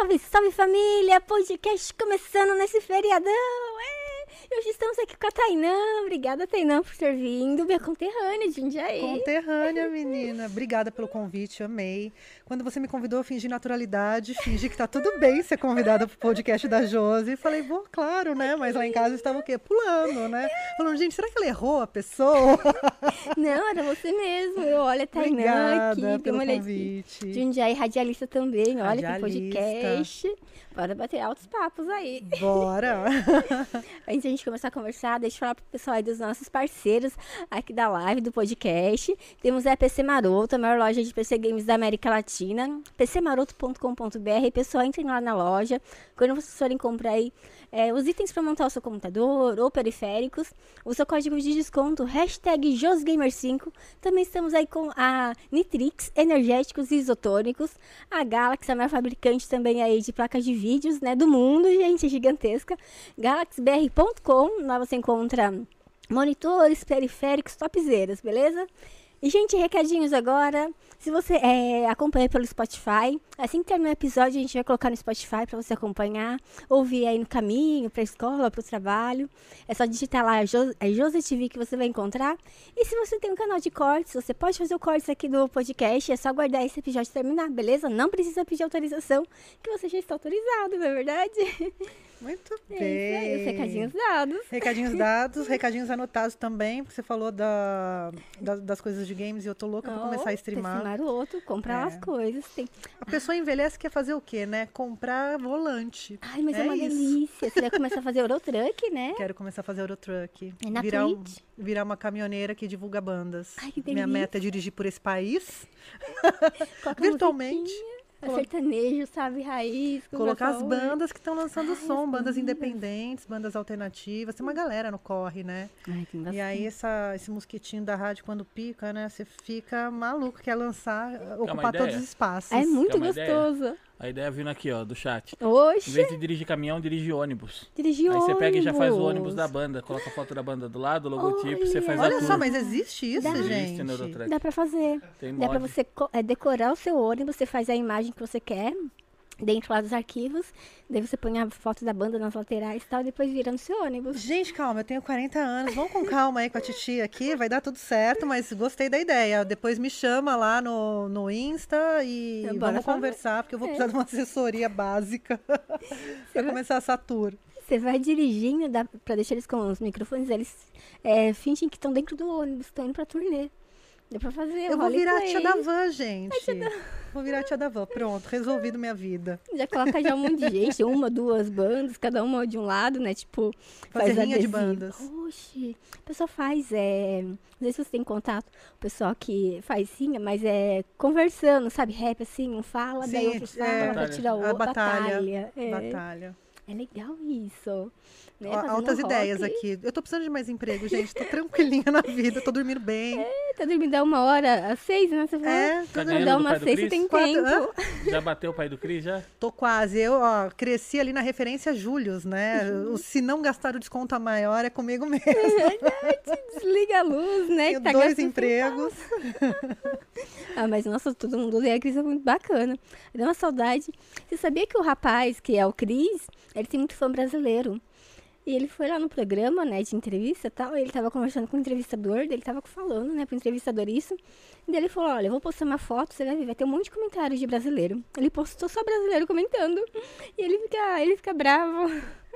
Salve, salve família! Podcast começando nesse feriadão! É! Hoje estamos aqui com a Tainã. Obrigada, Tainã, por ter vindo. Minha conterrânea de Jundiaí. Conterrânea, menina. Obrigada pelo convite, amei. Quando você me convidou, eu fingi naturalidade, fingi que tá tudo bem ser convidada pro podcast da Josi. Falei, vou, claro, né? Mas lá em casa estava o quê? Pulando, né? Falando, gente, será que ela errou a pessoa? Não, era você mesmo. Eu, olha, Tainã Obrigada aqui. pelo uma olhadinha. convite. Jundiaí radialista também. Olha, tem Radialista. podcast. Bora bater altos papos aí. Bora! Antes de a gente começar a conversar, deixa eu falar pro pessoal aí dos nossos parceiros aqui da live, do podcast. Temos a PC Maroto, a maior loja de PC Games da América Latina. pcmaroto.com.br. Pessoal, entrem lá na loja. Quando vocês forem comprar aí é, os itens para montar o seu computador ou periféricos, o seu código de desconto, hashtag JosGamer5. Também estamos aí com a Nitrix, energéticos e isotônicos. A Galaxy, a maior fabricante também aí de placas de vídeos, né, do mundo, gente, é gigantesca. galaxybr.com, lá você encontra monitores, periféricos, topzeiras, beleza? E, gente, recadinhos agora. Se você é, acompanha pelo Spotify, assim que terminar o episódio, a gente vai colocar no Spotify para você acompanhar, ouvir aí no caminho, para escola, para o trabalho. É só digitar lá Jo- é TV que você vai encontrar. E se você tem um canal de cortes, você pode fazer o cortes aqui do podcast. É só aguardar esse episódio terminar, beleza? Não precisa pedir autorização, que você já está autorizado, não é verdade? Muito É bem. isso aí, os recadinhos dados. Recadinhos dados, recadinhos anotados também, porque você falou da, da- das coisas de games e eu tô louca pra começar a streamar. maroto, comprar É. as coisas. Tem... A pessoa envelhece quer fazer o quê, né? Comprar volante. Ai, mas é, É uma isso. delícia. Você vai começar a fazer Eurotruck, né? Quero começar a fazer Eurotruck. É na virar, um- virar uma caminhoneira que divulga bandas. Ai, que Minha delícia. meta é dirigir por esse país, virtualmente. musiquinha, a sertanejo, sabe, raiz. Colocar as bandas que estão lançando Ai, som, as bandas independentes, bandas alternativas. Tem uma galera no corre, né? Ai, tem E aí essa, esse mosquitinho da rádio, quando pica, né? Você fica maluco, quer lançar, ocupar ideia? todos os espaços. É muito Quer uma ideia? A ideia vindo aqui, ó, do chat. Em Oxe, vez de dirigir caminhão, dirige ônibus. dirigir Aí você pega e já faz o ônibus ônibus. da banda, coloca a foto da banda do lado, o logotipo, você faz a Olha tour. só, mas existe isso, Dá. Existe gente? Eurotruck. Dá pra fazer. Tem Dá pra mod. você co- é, decorar o seu ônibus, você faz a imagem que você quer dentro lá dos arquivos. Daí você põe a foto da banda nas laterais e tal, depois vira no seu ônibus. Gente, calma, eu tenho 40 anos. Vamos com calma aí com a titia aqui, vai dar tudo certo, mas gostei da ideia. Depois me chama lá no, no Insta e Bora vamos falar. conversar, porque eu vou É. precisar de uma assessoria básica pra começar essa tour. Você vai dirigindo, dá pra deixar eles com os microfones, eles é, fingem que estão dentro do ônibus, estão indo pra turnê. Dá pra fazer Eu vou virar a roleplay. tia da van, gente. Vou virar a tia da van. Pronto, resolvido minha vida. Já coloca já um monte de gente, uma, duas bandas, cada uma de um lado, né? Tipo, Fazer faz de bandas. Oxi, o pessoal faz, é... Não sei se você tem contato, o pessoal que faz rinha, mas é conversando, sabe? Rap assim, um fala, daí Sim, outro fala, é, pra tirar o a outro. batalha. Batalha. É. Batalha. é legal isso. Né? Ó, Altas rock. ideias aqui. Eu tô precisando de mais emprego, gente. Tô tranquilinha na vida, tô dormindo bem. Tá dormindo a uma hora, às seis, né? Você? É, Tá Não ganhando dá uma seis, você tem Quatro- tempo. Já bateu o pai do Cris, já? Tô quase. Eu, ó, cresci ali na referência Július, né? Uhum. O Se não gastar o desconto a maior é comigo mesmo. Desliga a luz, né? Tenho que tá dois empregos. Ah, mas nossa, todo mundo lê a Cris é muito bacana. Deu uma saudade. Você sabia que o rapaz, que é o Cris, ele tem muito fã brasileiro. E ele foi lá no programa, né, de entrevista e tal, e ele tava conversando com o entrevistador, ele tava falando, né, pro entrevistador isso. E daí ele falou, olha, eu vou postar uma foto, você vai ver, vai ter um monte de comentários de brasileiro. Ele postou só brasileiro comentando. E ele fica, ele fica bravo.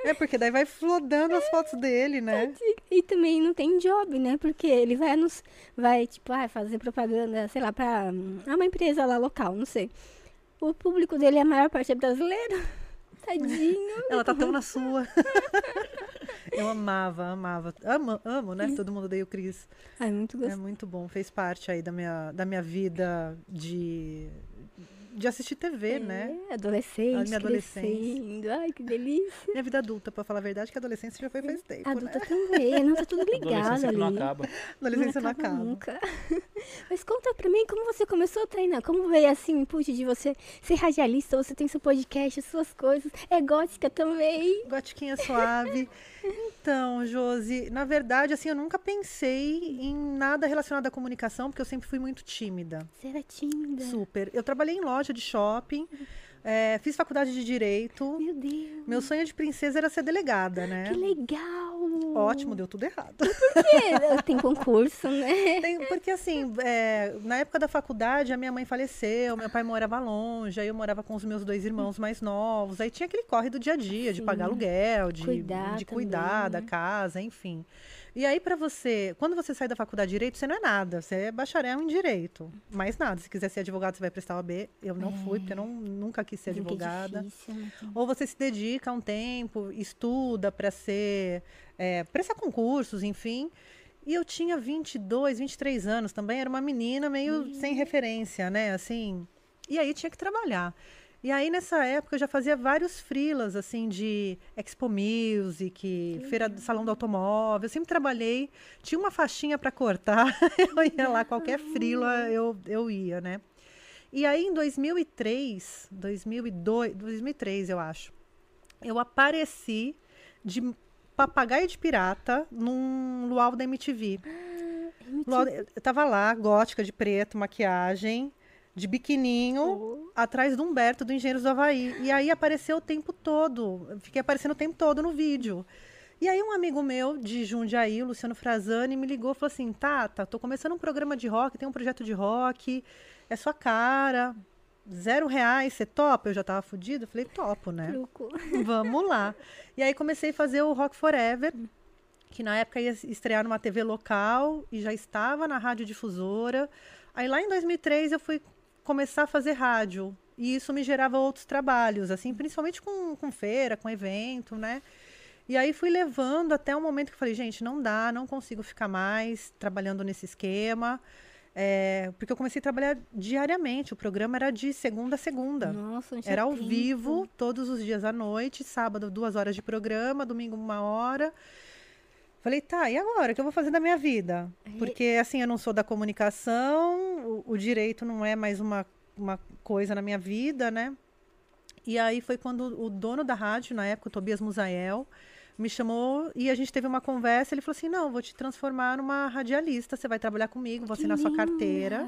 É, porque daí vai flodando as fotos dele, né? E também não tem job, né? Porque ele vai nos, vai tipo, ah, fazer propaganda, sei lá, pra hum, uma empresa lá local, não sei. O público dele, a maior parte é brasileiro. Tadinho. Ela tá tão na sua. Eu amava, amava. Amo, amo, né? Todo mundo odeia o Cris. Ai, muito É gostoso. muito bom. Fez parte aí da minha, da minha vida de, de assistir TV, né? É, adolescente, A minha adolescência. crescendo. Ai, que delícia. Minha vida adulta, pra falar a verdade, que a adolescência já foi faz tempo, Adulta né? também, não tá tudo ligado Adolescência ali. não acaba. Adolescência não acaba. nunca. Mas conta pra mim como você começou a treinar. Como veio assim o input de você ser radialista, você tem seu podcast, as suas coisas. É gótica também. Gotiquinha suave. Então, Josi, na verdade, assim, eu nunca pensei em nada relacionado à comunicação, porque eu sempre fui muito tímida. Você era tímida. Super. Eu trabalhei em loja de shopping, É, fiz faculdade de Direito. Meu Deus. Meu sonho de princesa era ser delegada, né? Que legal. Ótimo, deu tudo errado. Porque tem concurso, né? Tem- porque assim, é, na época da faculdade, a minha mãe faleceu, meu pai morava longe, aí eu morava com os meus dois irmãos mais novos. Aí tinha aquele corre do dia a dia, de Sim. pagar aluguel, de Cuidar de também, cuidar da né? casa, enfim. E aí, pra você, quando você sai da faculdade de direito, você não é nada, você é bacharel em direito. Mais nada. Se quiser ser advogado, você vai prestar OAB. Eu não fui, porque eu não, nunca quis ser que é advogada. difícil, né? Ou você se dedica um tempo, estuda para ser, é, prestar concursos, enfim. E eu tinha 22, 23 anos também, era uma menina meio sem referência, né? Assim. E aí tinha que trabalhar. E aí nessa época eu já fazia vários freelas assim de Expo Music, feira do salão do automóvel. Eu sempre trabalhei, tinha uma faixinha para cortar, eu ia lá qualquer freela eu, eu ia, né? E aí, em 2003, 2002, 2003, eu acho, eu apareci de papagaio de pirata num luau da MTV. Luau- eu tava lá, gótica de preto, maquiagem, de biquininho, atrás do Humberto, do Engenheiros do Havaí. E aí apareceu o tempo todo, fiquei aparecendo o tempo todo no vídeo. E aí um amigo meu de Jundiaí, o Luciano Frazani, me ligou e falou assim, Tata, tô começando um programa de rock, tem um projeto de rock, é sua cara, zero reais, você topa? Eu já tava fudido, falei, topo, né? Truco. Vamos lá. E aí comecei a fazer o Rock Forever, que na época ia estrear numa TV local e já estava na rádio difusora. Aí lá em 2003 eu fui começar a fazer rádio. E isso me gerava outros trabalhos, assim, principalmente com, com feira, com evento, né? E aí fui levando até o momento que eu falei, gente, não dá, não consigo ficar mais trabalhando nesse esquema. É, porque eu comecei a trabalhar diariamente. O programa era de segunda a segunda. Nossa, Era ao tempo. vivo, todos os dias à noite, sábado, duas horas de programa, domingo, uma hora. Falei, tá, e agora? O que eu vou fazer da minha vida? Porque, assim, eu não sou da comunicação, o, o direito não é mais uma, uma coisa na minha vida, né? E aí foi quando o dono da rádio, na época, o Tobias Musael, me chamou e a gente teve uma conversa. Ele falou assim: não, vou te transformar numa radialista, você vai trabalhar comigo, vou Que assinar sua carteira.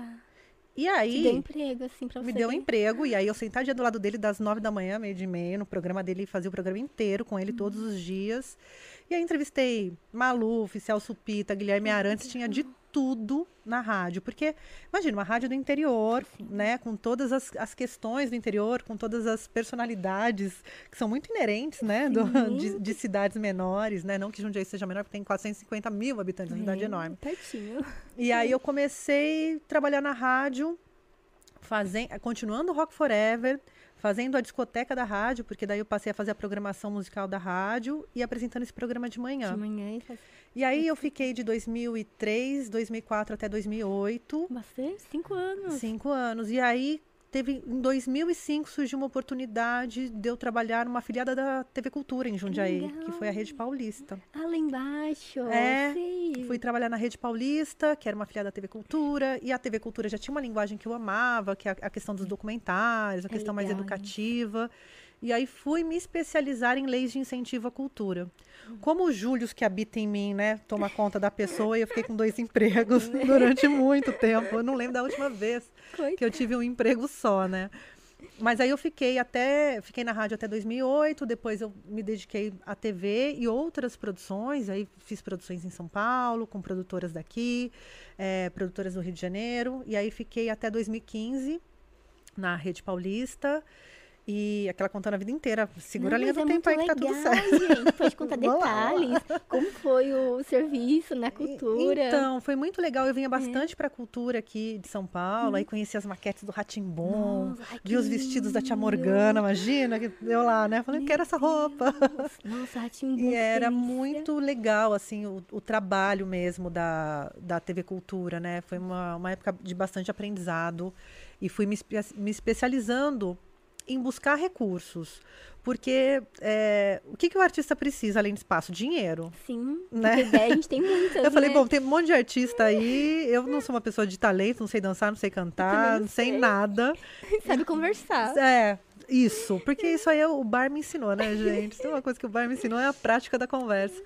E Te aí. deu emprego, assim, pra você. Me deu um emprego, e aí eu sentadinha do lado dele das nove da manhã, meio de meio, no programa dele, fazia o programa inteiro com ele todos os dias. E aí entrevistei Maluf, Celso Pita, Guilherme Arantes, tinha de tudo na rádio. Porque, imagina, uma rádio do interior, né? Com todas as, as questões do interior, com todas as personalidades que são muito inerentes, né? do- de, de cidades menores, né? Não que Jundiaí seja menor, porque tem 450 mil habitantes, uma cidade É, enorme. Pertinho. E aí eu comecei a trabalhar na rádio, fazendo, continuando Rock Forever, fazendo a discoteca da rádio, porque daí eu passei a fazer a programação musical da rádio e apresentando esse programa de manhã. De manhã e aí eu fiquei de 2003, 2004 até 2008, bastante, cinco anos. cinco anos. E aí teve em 2005 surgiu uma oportunidade de eu trabalhar numa afiliada da TV Cultura em Jundiaí, que, legal. foi a Rede Paulista. Ah, lá embaixo. É, sei. Fui trabalhar na Rede Paulista, que era uma afiliada da TV Cultura, e a TV Cultura já tinha uma linguagem que eu amava, que é a, a questão dos documentários, a É questão mais legal, né? E aí fui me especializar em leis de incentivo à cultura. Como o Júlio que habita em mim, né, toma conta da pessoa, e eu fiquei com dois empregos durante muito tempo. Eu não lembro da última vez que eu tive um emprego só, né? Mas aí eu fiquei até, fiquei na rádio até 2008, depois eu me dediquei à TV e outras produções, aí fiz produções em São Paulo, com produtoras daqui, eh, produtoras do Rio de Janeiro, e aí fiquei até 2015 na Rede Paulista, e aquela contando a vida inteira, segura Não, a linha do é tempo aí que tá tudo certo. gente. Pode contar detalhes. Como foi o serviço na cultura. Então, foi muito legal. Eu vinha bastante pra cultura aqui de São Paulo, Hum. aí conheci as maquetes do Ratimbom, vi os vestidos da Tia. Morgana, imagina, que eu lá, né? Falei, quero essa roupa. Nossa, Ratimbu. E era muito legal, assim, o, o trabalho mesmo da, da TV Cultura, né? Foi uma, uma época de bastante aprendizado. E fui me, me especializando em buscar recursos. Porque é, o que, que o artista precisa além de espaço? Dinheiro. Sim, Né? ideia a gente tem muitas, Eu falei, né? bom, tem um monte de artista aí. Eu não sou uma pessoa de talento, não sei dançar, não sei cantar, não sei sei. nada. Sabe conversar. É, isso. Porque isso aí é o bar me ensinou, né, gente? Tem uma coisa que o bar me ensinou é a prática da conversa.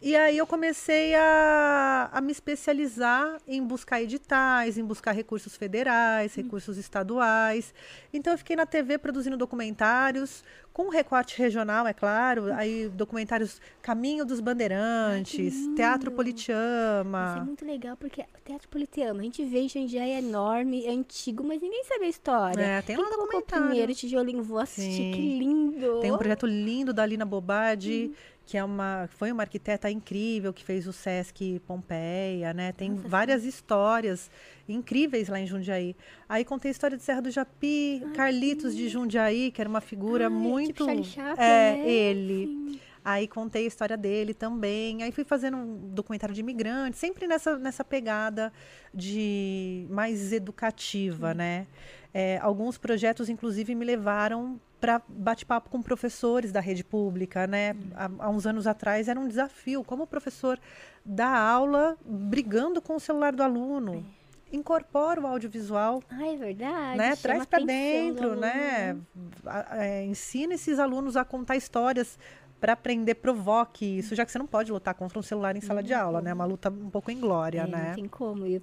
E aí eu comecei a, a me especializar em buscar editais, em buscar recursos federais, recursos estaduais. Então eu fiquei na TV produzindo documentários, com recorte regional, é claro. Aí documentários Caminho dos Bandeirantes, lindo. Teatro Isso é Politeama. muito legal, porque o Teatro Politeama, a gente vê em Jundiaí é enorme, é antigo, mas ninguém sabe a história. É, tem lá Quem o documentário. primeiro tijolinho, vou assistir, Sim. que lindo. Tem um projeto lindo da Lina Bobardi, Uhum. Que é uma, foi uma arquiteta incrível que fez o Sesc Pompeia, né? Tem Nossa, várias histórias incríveis lá em Jundiaí. Aí contei a história de Serra do Japi, Carlitos de Jundiaí, que era uma figura Ah, é muito tipo Chaplin, é né? ele. Sim. Aí contei a história dele também. Aí fui fazendo um documentário de imigrantes, sempre nessa, nessa pegada de mais educativa, né? É, alguns projetos, inclusive, me levaram para bate-papo com professores da rede pública, né? Há, há uns anos atrás era um desafio, como o professor dá aula brigando com o celular do aluno. Incorpora o audiovisual Ah, é verdade. né? Traz para dentro, né? A- é, ensina esses alunos a contar histórias para aprender, provoque isso, já que você não pode lutar contra um celular em sala de aula, né? É uma luta um pouco inglória, É, né? Não tem como. E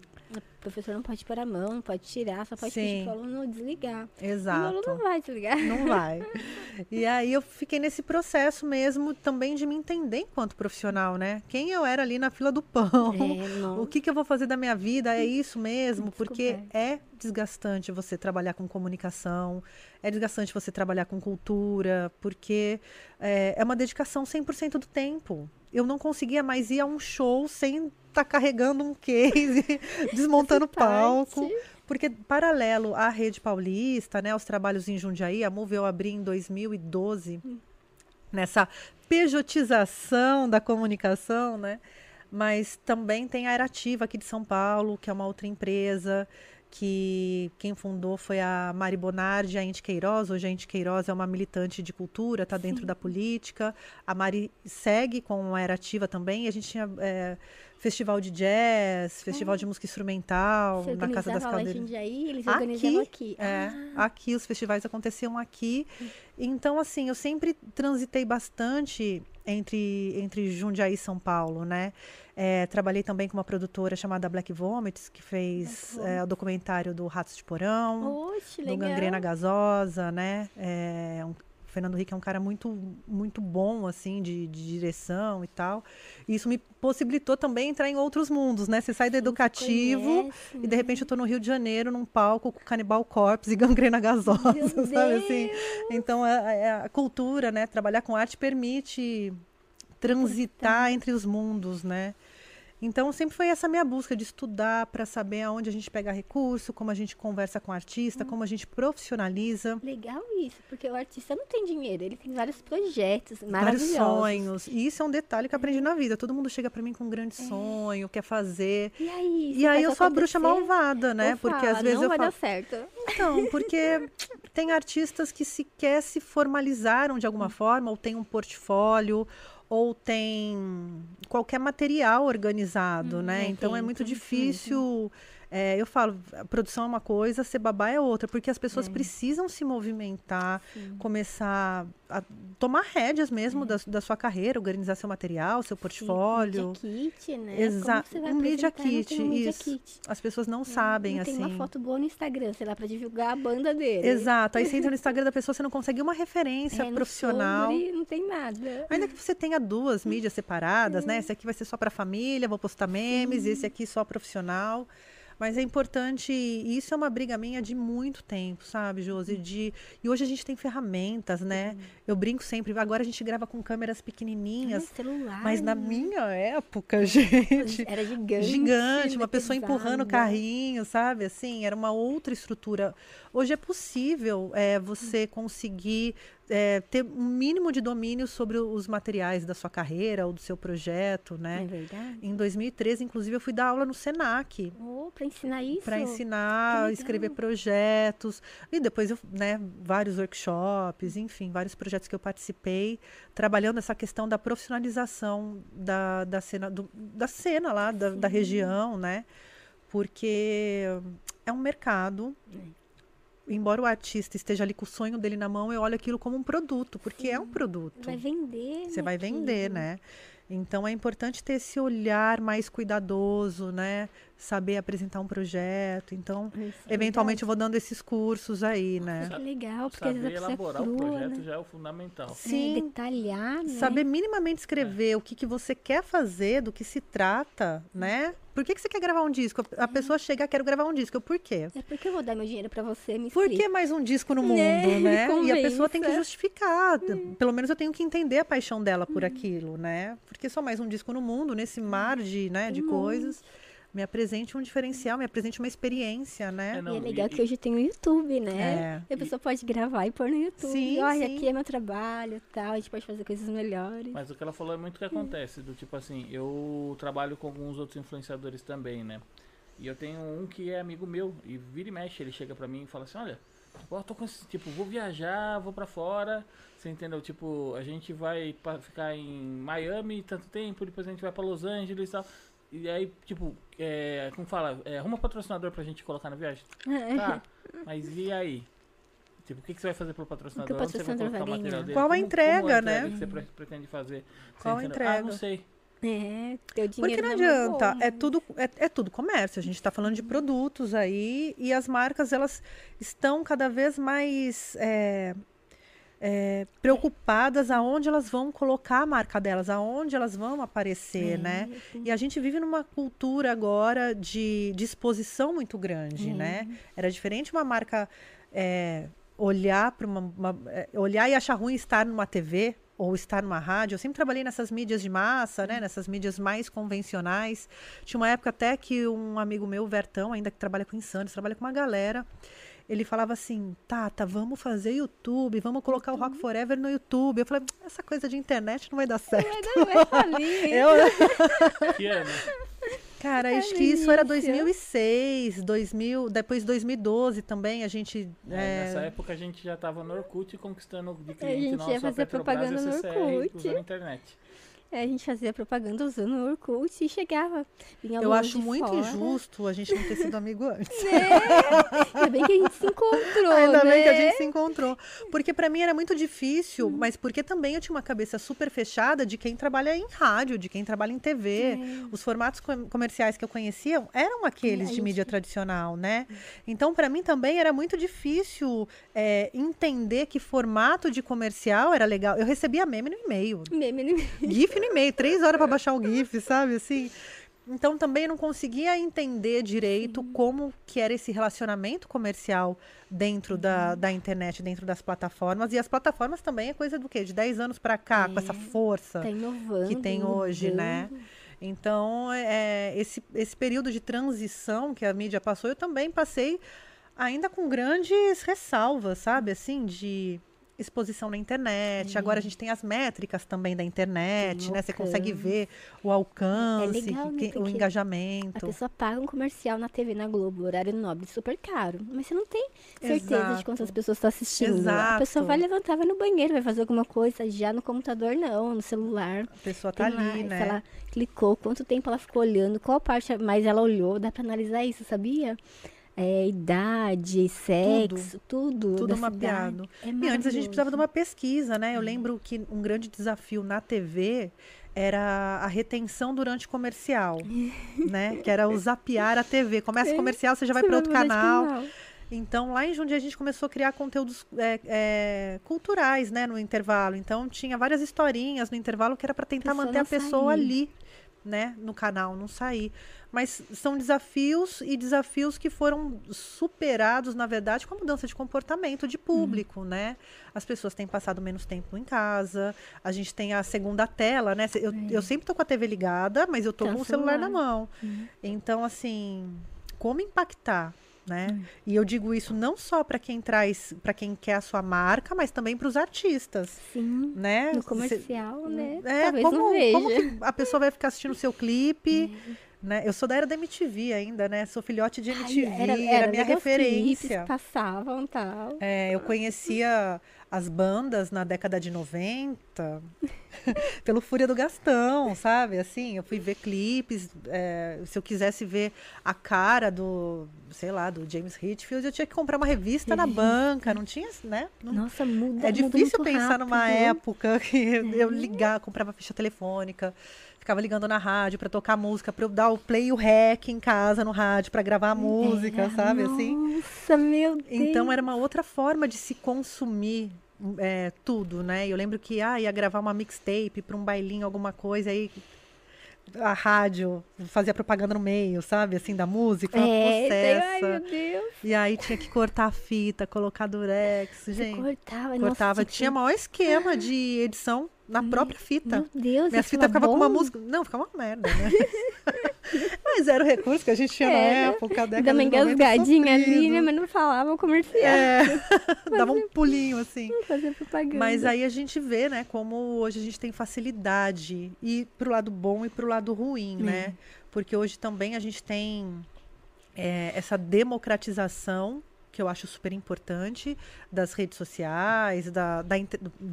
professor não pode pôr a mão, não pode tirar, só pode Sim. pedir pro aluno desligar. E o Exato. aluno não vai desligar. Não vai. E aí eu fiquei nesse processo mesmo também de me entender enquanto profissional, né? Quem eu era ali na fila do pão. É. O que, que eu vou fazer da minha vida? É isso mesmo? Porque é desgastante você trabalhar com comunicação, é desgastante você trabalhar com cultura, porque é, é uma dedicação 100% do tempo. Eu não conseguia mais ir a um show sem estar carregando um case, desmontando palco. Porque, paralelo à Rede Paulista, né, aos trabalhos em Jundiaí, a Move eu abri em 2012, nessa pejotização da comunicação, né? Mas também tem a Aerativa aqui de São Paulo, que é uma outra empresa que quem fundou foi a Mari Bonardi, a Inti Queiroz. Hoje a Inti Queiroz é uma militante de cultura, está dentro da política. A Mari segue com a Aerativa também. E a gente tinha é, festival de jazz, festival de música instrumental, na Casa das lá em Caldeiras. Jundiaí, eles Aqui, aqui. É, Ah, aqui os festivais aconteciam aqui. Então, assim, eu sempre transitei bastante entre, entre Jundiaí e São Paulo, né? É, trabalhei também com uma produtora chamada Black Vomits, que fez é, o documentário do Ratos de Porão, Oxe, do. Gangrena Gasosa, né? É, um- Fernando Henrique é um cara muito, muito bom, assim, de, de direção e tal. E isso me possibilitou também entrar em outros mundos, né? Você sai do educativo conhece, e de repente eu tô no Rio de Janeiro, num palco com Canibal Corpse e Gangrena Gasosa, sabe assim? Então a, a- a cultura, né? Trabalhar com arte permite transitar entre os mundos, né? Então sempre foi essa minha busca de estudar para saber aonde a gente pega recurso, como a gente conversa com o artista, como a gente profissionaliza. Legal isso, porque o artista não tem dinheiro, ele tem vários projetos Vários maravilhosos. sonhos. E isso é um detalhe que eu aprendi na vida. Todo mundo chega para mim com um grande sonho, quer fazer. E aí? E aí eu sou a bruxa malvada, né? Porque fala, às vezes não eu vai falo. dar certo. Então, porque tem artistas que sequer se formalizaram de Hum. alguma forma, ou tem um portfólio, ou tem qualquer material organizado, né? é, Então é muito difícil. É, eu falo, produção é uma coisa, ser babá é outra, porque as É. pessoas precisam se movimentar, começar a tomar rédeas mesmo É. da, da sua carreira, organizar seu material, seu portfólio. Sim, Media kit, né? Exato, um media kit, um media isso. kit? As pessoas não sabem, não assim. tem uma foto boa no Instagram, sei lá, pra divulgar a banda dele. Exato. Aí você entra no Instagram da pessoa, você não consegue uma referência É, profissional. sobre, não tem nada. Ainda que você tenha duas mídias separadas, É. né? Esse aqui vai ser só para família, vou postar memes, esse aqui só profissional. Mas é importante, e isso é uma briga minha de muito tempo, sabe, Uhum. Josi? De, e hoje a gente tem ferramentas, né? Eu brinco sempre, agora a gente grava com câmeras pequenininhas, celular. mas na né? minha época, gente, Era gigante. gigante, uma né, pessoa empurrando o pesada. carrinho, sabe? Assim, era uma outra estrutura. Hoje é possível é, você conseguir é, ter um mínimo de domínio sobre os materiais da sua carreira ou do seu projeto, É né? verdade? Em 2013, inclusive, eu fui dar aula no Senac Oh, pra ensinar isso? para ensinar, escrever projetos e depois eu, né, vários workshops, enfim, vários projetos que eu participei, trabalhando essa questão da profissionalização da, da cena do- da cena lá da, da região, né? Porque é um mercado. Embora o artista esteja ali com o sonho dele na mão, eu olho aquilo como um produto, porque é um produto. Vai vender. Você né, vai vender, aquilo. né? Então é importante ter esse olhar mais cuidadoso, né? Saber apresentar um projeto. Então, Isso é eventualmente eu verdade. vou dando esses cursos aí, né? Que legal, porque Saber é elaborar o projeto né? já é o fundamental. Sim. É, detalhar, né? Saber minimamente escrever o que, que você quer fazer, do que se trata, né? Por que, que você quer gravar um disco? A pessoa chega, quero gravar um disco. Por quê? É porque eu vou dar meu dinheiro pra você, me Por que mais um disco no mundo, Né? né? E a pessoa tem que justificar. Pelo menos eu tenho que entender a paixão dela por aquilo, né? Porque só mais um disco no mundo, nesse mar de, né, de Tem coisas. Me apresente um diferencial, me apresente uma experiência, né? É, não, e é legal e- que hoje tem o YouTube, né? É. E a pessoa pode gravar e pôr no YouTube. Sim, Olha, sim. aqui é meu trabalho tal. A gente pode fazer coisas melhores. Mas o que ela falou é muito o que acontece, do tipo assim, eu trabalho com alguns outros influenciadores também, né? E eu tenho um que é amigo meu, e vira e mexe, ele chega pra mim e fala assim, olha, ó, tô com esse, tipo, vou viajar, vou pra fora, você entendeu? Tipo, a gente vai ficar em Miami tanto tempo, depois a gente vai pra Los Angeles e tal. E aí, tipo, é, como fala, é, arruma patrocinador pra gente colocar na viagem. Tá, mas e aí? Tipo, o que, que você vai fazer pro patrocinador? O que o Onde você vai patrocinador vai material ganhar? dele? Qual a Como- entrega, como a né? que você pre- pretende fazer? Qual a entendeu? Ah, não entrega? sei. É, teu dinheiro Porque não é adianta, é né? tudo, é, é tudo comércio. A gente está falando de produtos aí e as marcas elas estão cada vez mais é, é, preocupadas aonde elas vão colocar a marca delas, aonde elas vão aparecer, É, né? sim. E a gente vive numa cultura agora de, de exposição muito grande, Uhum. né? Era diferente uma marca é, olhar para uma, uma- é, olhar e achar ruim estar numa TV ou estar numa rádio. Eu sempre trabalhei nessas mídias de massa, né? Nessas mídias mais convencionais. Tinha uma época até que um amigo meu, Vertão, ainda que trabalha com Insanos, trabalha com uma galera. Ele falava assim, Tata, vamos fazer YouTube, vamos colocar o Rock Forever no YouTube. Eu falei, essa coisa de internet não vai dar certo. Vai dar- vai falir. Eu, Que ano? Cara, É acho que isso era início. 2006, 2000, depois 2012 também, a gente... É, é, Nessa época a gente já tava no Orkut conquistando de A cliente gente nosso ia a fazer Petrobras propaganda e a no Orkut. usando a internet. É, a gente fazia propaganda usando o Orkut e chegava. Vinha eu acho muito fora. injusto a gente não ter sido amigo antes. Ainda bem que a gente se encontrou, Ainda né? bem que a gente se encontrou. Porque pra mim era muito difícil, Uhum. mas porque também eu tinha uma cabeça super fechada de quem trabalha em rádio, de quem trabalha em TV. É. Os formatos com- comerciais que eu conhecia eram aqueles a de gente- mídia tradicional, né? Então, pra mim também era muito difícil é, entender que formato de comercial era legal. Eu recebia meme no e-mail. Meme, meme. GIF no e-mail, três horas para baixar o GIF, sabe? Assim. Então também não conseguia entender direito como que era esse relacionamento comercial dentro da, da internet, dentro das plataformas. E as plataformas também é coisa do quê? De 10 anos para cá, com essa força Tá inovando. que tem hoje, né? mudando. Então, é, esse, esse período de transição que a mídia passou, eu também passei ainda com grandes ressalvas, sabe? Assim, de exposição na internet. Agora a gente tem as métricas também da internet, Tem né? Você consegue ver o alcance, É legal, né? que- o Porque A engajamento. pessoa paga um comercial na TV na Globo, horário nobre, super caro. Mas você não tem certeza Exato. de quantas pessoas estão assistindo. Exato. A pessoa vai levantar, vai no banheiro, vai fazer alguma coisa, já no computador não, no celular. A pessoa tá Tem lá, ali, Se né? ela clicou, quanto tempo ela ficou olhando, qual parte mais ela olhou, dá pra analisar isso, sabia? É, idade, sexo, tudo. Tudo da mapeado. É E antes a gente precisava de uma pesquisa, né? Eu lembro que um grande desafio na TV era a retenção durante comercial, né? Que era o zapear a TV. Começa o comercial, você já vai para outro canal. Então, lá em Jundiaí, a gente começou a criar conteúdos é, é, culturais, né, no intervalo. Então, tinha várias historinhas no intervalo que era para tentar Pessoa manter a pessoa sair. ali, né, no canal, não sair. Mas são desafios e desafios que foram superados, na verdade, com a mudança de comportamento de público, Uhum. né? As pessoas têm passado menos tempo em casa, a gente tem a segunda tela, né? Eu, eu sempre tô com a TV ligada, mas eu tô. Tá com o celular na mão. Uhum. Então, assim, como impactar, né? Hum. E eu digo isso não só para quem traz, para quem quer a sua marca, mas também para os artistas, Sim, né? no Cê- comercial, né? É, Talvez como, como que a pessoa vai ficar assistindo o seu clipe, né? Eu sou da era da MTV ainda, né? Sou filhote de Ai, MTV, era, minha legal os clipes referência. passavam tal. É, eu conhecia as bandas na década de 90 pelo Fúria do Gastão, sabe? Assim, eu fui ver clipes. é, se eu quisesse ver a cara do, sei lá, do James Hetfield, eu tinha que comprar uma revista na banca. Não tinha, né? Não- Nossa, muda é muda difícil pensar numa rápido. época que eu ligar, comprava ficha telefônica, ficava ligando na rádio pra tocar música, pra eu dar o play e o rec em casa no rádio pra gravar a música, Era, sabe? Assim. Nossa, meu Deus. Então era uma outra forma de se consumir é, tudo, né? Eu lembro que ah, ia gravar uma mixtape para um bailinho, alguma coisa, aí a rádio fazia propaganda no meio, sabe? Assim, da música. É, tem- ai, meu Deus. E aí tinha que cortar a fita, colocar durex, Você gente. cortava. nossa, Cortava. que- Tinha maior esquema de edição na própria fita. Meu Deus, Minha isso fita era ficava com uma música. Não, ficava uma merda, né? Mas era o recurso que a gente tinha na Era. época, a década Dava 90 engasgadinha ali, né? Mas não falava o comercial. É, dava um pulinho assim. Fazer propaganda. Mas aí a gente vê, né, como hoje a gente tem facilidade e pro lado bom e pro lado ruim, né? Porque hoje também a gente tem é, essa democratização que eu acho super importante das redes sociais, da, da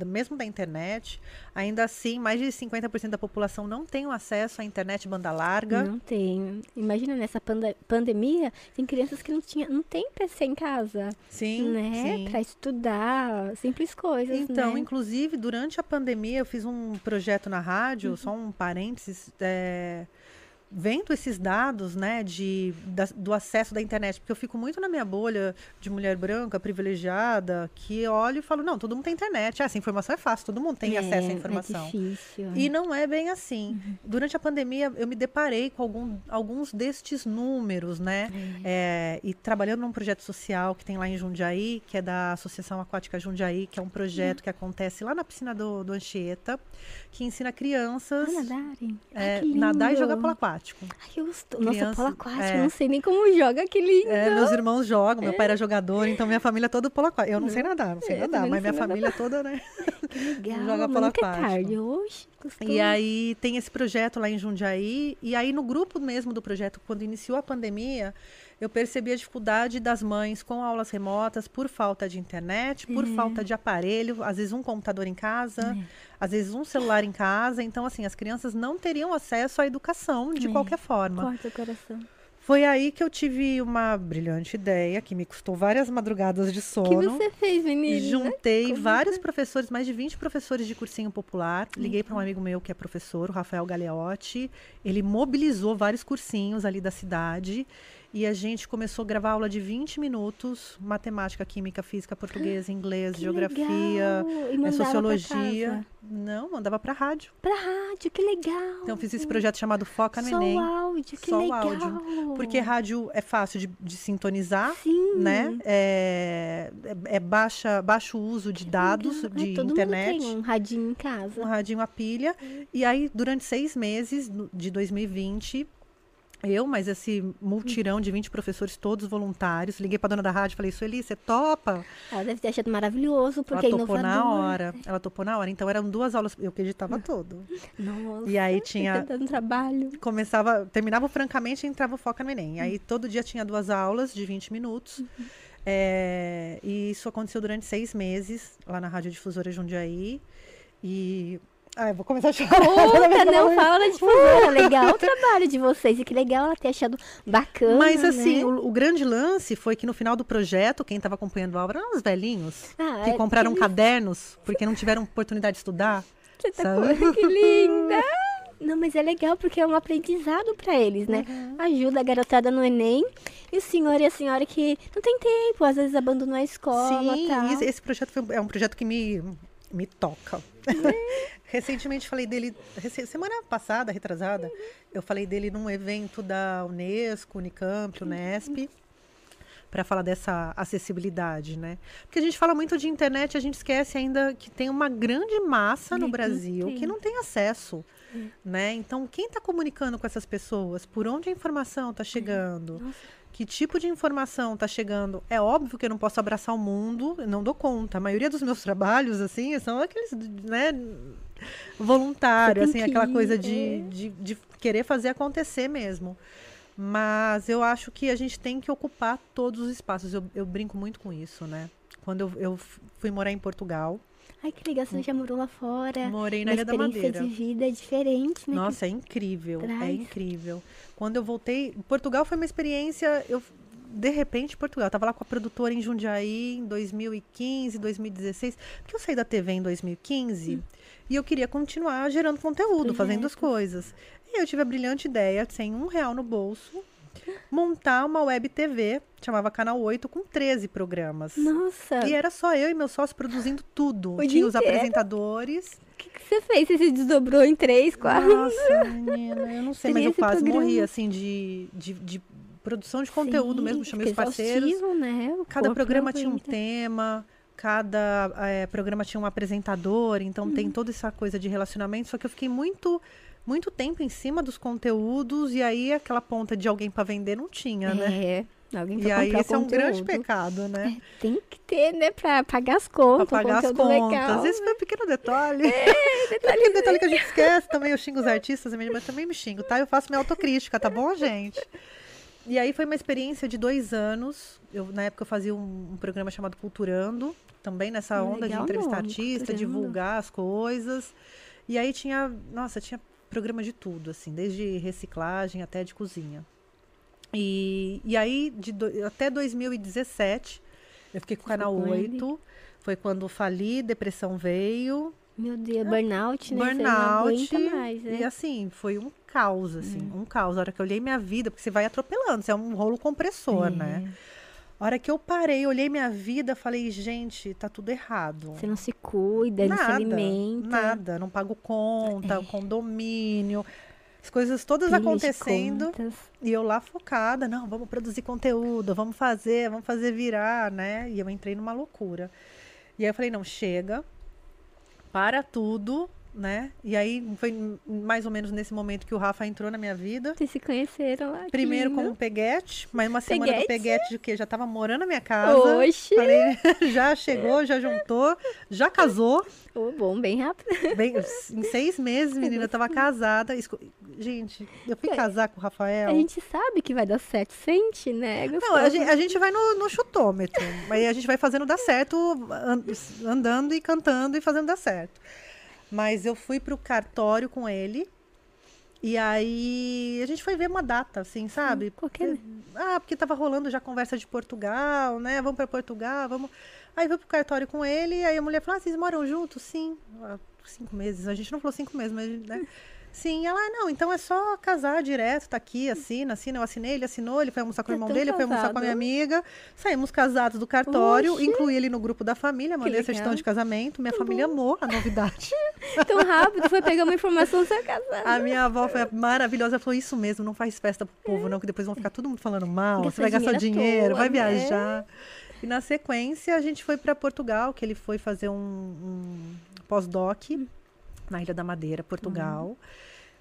mesmo da internet. Ainda assim, mais de 50% da população não tem o acesso à internet banda larga. Não tem. Imagina nessa pandemia, tem crianças que não tinha, não tem PC em casa, Sim, né? sim. Pra estudar, simples coisas, Então, né? inclusive, durante a pandemia, eu fiz um projeto na rádio, só um parênteses, é, vendo esses dados, né, de, da- do acesso da internet, porque eu fico muito na minha bolha de mulher branca, privilegiada, que olho e falo, não, todo mundo tem internet, ah, essa informação é fácil, todo mundo tem é, acesso à informação. É difícil. E não é bem assim. Durante a pandemia, eu me deparei com algum- alguns destes números, né? É, e trabalhando num projeto social que tem lá em Jundiaí, que é da Associação Aquática Jundiaí, que é um projeto que acontece lá na piscina do, do Anchieta, que ensina crianças Ah, nadarem. é, Ai, nadar e jogar polo aquático. Ai, que gostoso. Nossa, Criança- polo aquático, é. não sei nem como joga, que lindo. É, meus irmãos jogam, meu pai era jogador, então minha família toda polo aquático. Eu não sei nadar, não sei É, eu nadar, mas minha sei nadar. família toda, né? Que legal. joga polo nunca é aquático. tarde. Gostoso. E aí tem esse projeto lá em Jundiaí, e aí no grupo mesmo do projeto, quando iniciou a pandemia, eu percebi a dificuldade das mães com aulas remotas por falta de internet, por É. falta de aparelho, às vezes um computador em casa, às vezes um celular em casa. Então, assim, as crianças não teriam acesso à educação de qualquer forma. Corta o coração. Foi aí que eu tive uma brilhante ideia, que me custou várias madrugadas de O que sono. você fez, menina? juntei Como vários professores, mais de 20 professores de cursinho popular. Liguei para um amigo meu que é professor, o Rafael Galeotti. Ele mobilizou vários cursinhos ali da cidade. E a gente começou a gravar aula de 20 minutos: matemática, química, física, português, inglês, Que geografia. E é, sociologia. Não, mandava para rádio. Pra rádio, que legal. Então, fiz esse projeto chamado Foca no Só Enem. o áudio, que Só o legal. áudio. Porque rádio é fácil de, de sintonizar. Sim. Né? É, é- é baixa, baixo uso de dados, Legal. de É, todo internet. mundo tem um radinho em casa. um radinho a pilha. E aí, durante seis meses de 2020, eu, mas esse multirão de 20 professores, todos voluntários, liguei pra dona da rádio e falei, Sueli, você topa? Ela deve ter achado maravilhoso, porque Ela é topou inovador. na hora. Ela topou na hora. Então, eram duas aulas, eu que editava todo. Nossa, E aí tinha... dando trabalho. Começava, terminava francamente e entrava o Foca no Enem. Aí todo dia tinha duas aulas de 20 minutos. É, e isso aconteceu durante seis meses, lá na Rádio Difusora Jundiaí. E... Ah, eu vou começar a chorar. Puta, não fala da difusora. Legal o trabalho de vocês. E que legal ela ter achado bacana. Mas assim, né? o, o grande lance foi que no final do projeto, quem estava acompanhando a obra eram os velhinhos Ah, que é, compraram que- cadernos porque não tiveram oportunidade de estudar. Você tá com... Que linda! Não, mas é legal porque é um aprendizado pra eles, né? Uhum. Ajuda a garotada no Enem. E o senhor e a senhora que não tem tempo, às vezes abandonou a escola Sim, tal. esse, esse projeto foi- é um projeto que me, me toca. Recentemente falei dele, semana passada, retrasada, eu falei dele num evento da Unesco, Unicamp, Unesp, para falar dessa acessibilidade, né? Porque a gente fala muito de internet, a gente esquece ainda que tem uma grande massa no não Brasil que não tem acesso, né? Então, quem está comunicando com essas pessoas? Por onde a informação está chegando? Nossa. que tipo de informação está chegando. É óbvio que eu não posso abraçar o mundo, não dou conta. A maioria dos meus trabalhos, assim, são aqueles, né, tem assim, que aquela ir, coisa é. de, de, de querer fazer acontecer mesmo. Mas eu acho que a gente tem que ocupar todos os espaços. Eu, eu brinco muito com isso, né? Quando eu, eu fui morar em Portugal, Ai, que legal, você já morou lá fora. morei na Ilha da experiência Madeira. de vida diferente, né? Nossa, é incrível, é traz. incrível. Quando eu voltei, Portugal foi uma experiência, eu de repente Portugal, eu tava lá com a produtora em Jundiaí em 2015, 2016, porque eu saí da TV em 2015 e eu queria continuar gerando conteúdo, fazendo as coisas. E eu tive a brilhante ideia, sem um real no bolso, montar uma web TV, chamava Canal 8, com 13 programas. Nossa, E era só eu e meu sócio produzindo tudo. O Tinha os inteiro? apresentadores. o que, que você fez? Você se desdobrou em três, quatro? Nossa, menina, eu não sei, mas eu quase programa. morri, assim, de, de, de produção de conteúdo Sim, mesmo. Chamei os parceiros. Né? O Cada programa não tinha um tema, cada eh, programa tinha um apresentador, então tem Uhum. toda essa coisa de relacionamento. Só que eu fiquei muito, muito tempo em cima dos conteúdos, e aí aquela ponta de alguém para vender não tinha, né? É, alguém pra E aí esse é um grande conteúdo. pecado, né? Tem que ter, né? Pra pagar as Pra contas. pagar as conteúdo contas. Legal. Esse foi um pequeno detalhe. detalhe, detalhe que a gente esquece também. Eu xingo os artistas, mas também me xingo, tá? Eu faço minha autocrítica, tá bom, gente? E aí foi uma experiência de dois anos. Eu, na época eu fazia um, um programa chamado Culturando, também nessa Ah, onda de legal entrevistar nome, artista, Culturando. divulgar as coisas. E aí tinha, nossa, tinha programa de tudo, assim, desde reciclagem até de cozinha. E, e aí, de do- até 2017, eu fiquei com o canal ficou com ele? 8. Foi quando fali, depressão veio, Meu Deus, burnout, né? Você não burnout. aguenta mais, né? E assim, foi um caos, assim, um caos. A hora que eu olhei minha vida, porque você vai atropelando, você é um rolo compressor, É. né? A hora que eu parei, olhei minha vida, falei, gente, tá tudo errado. Você não se cuida, não se Nada, alimenta. nada. Não pago conta, É. condomínio, as coisas todas acontecendo. E eu lá focada, não, vamos produzir conteúdo, vamos fazer, vamos fazer virar, né? E eu entrei numa loucura. E aí eu falei, não, chega, para tudo, né? E aí foi mais ou menos nesse momento que o Rafa entrou na minha vida. Vocês se conheceram lá. Primeiro lindo. como peguete, mas uma semana do Peguete? peguete de que já tava morando na minha casa. Oxi. Falei, já chegou, já juntou, já casou. Ô, bom, bem rápido. Bem, em seis meses, menina, eu tava casada. Gente, eu fui É. casar com o Rafael. A gente sabe que vai dar certo, sente, né? É Não, a gostoso. gente, a gente vai no, no chutômetro. Aí a gente vai fazendo dar certo, an- andando e cantando e fazendo dar certo. Mas eu fui pro cartório com ele. E aí a gente foi ver uma data, assim, sabe? qualquer- Ah, porque tava rolando já conversa de Portugal, né? Vamos para Portugal, vamos. Aí eu fui pro cartório com ele, aí a mulher falou: ah, vocês moram juntos? Sim. Ah, cinco meses. A gente não falou cinco meses, mas, né? Sim, ela, "Ah, não, então é só casar direto, tá aqui, assina, assina, eu assinei, ele assinou, ele foi almoçar com o irmão tão dele, eu fui almoçar com a minha amiga, saímos casados do cartório, Oxi. incluí ele no grupo da família, mandei a certidão de casamento, minha família amou a novidade. Tão rápido, foi pegar uma informação, você é casado. A minha avó foi maravilhosa, falou isso mesmo, não faz festa pro povo não, que depois vão ficar todo mundo falando mal, Gastou você vai gastar dinheiro vai né? viajar. E na sequência a gente foi para Portugal, que ele foi fazer um, um pós-doc na Ilha da Madeira, Portugal.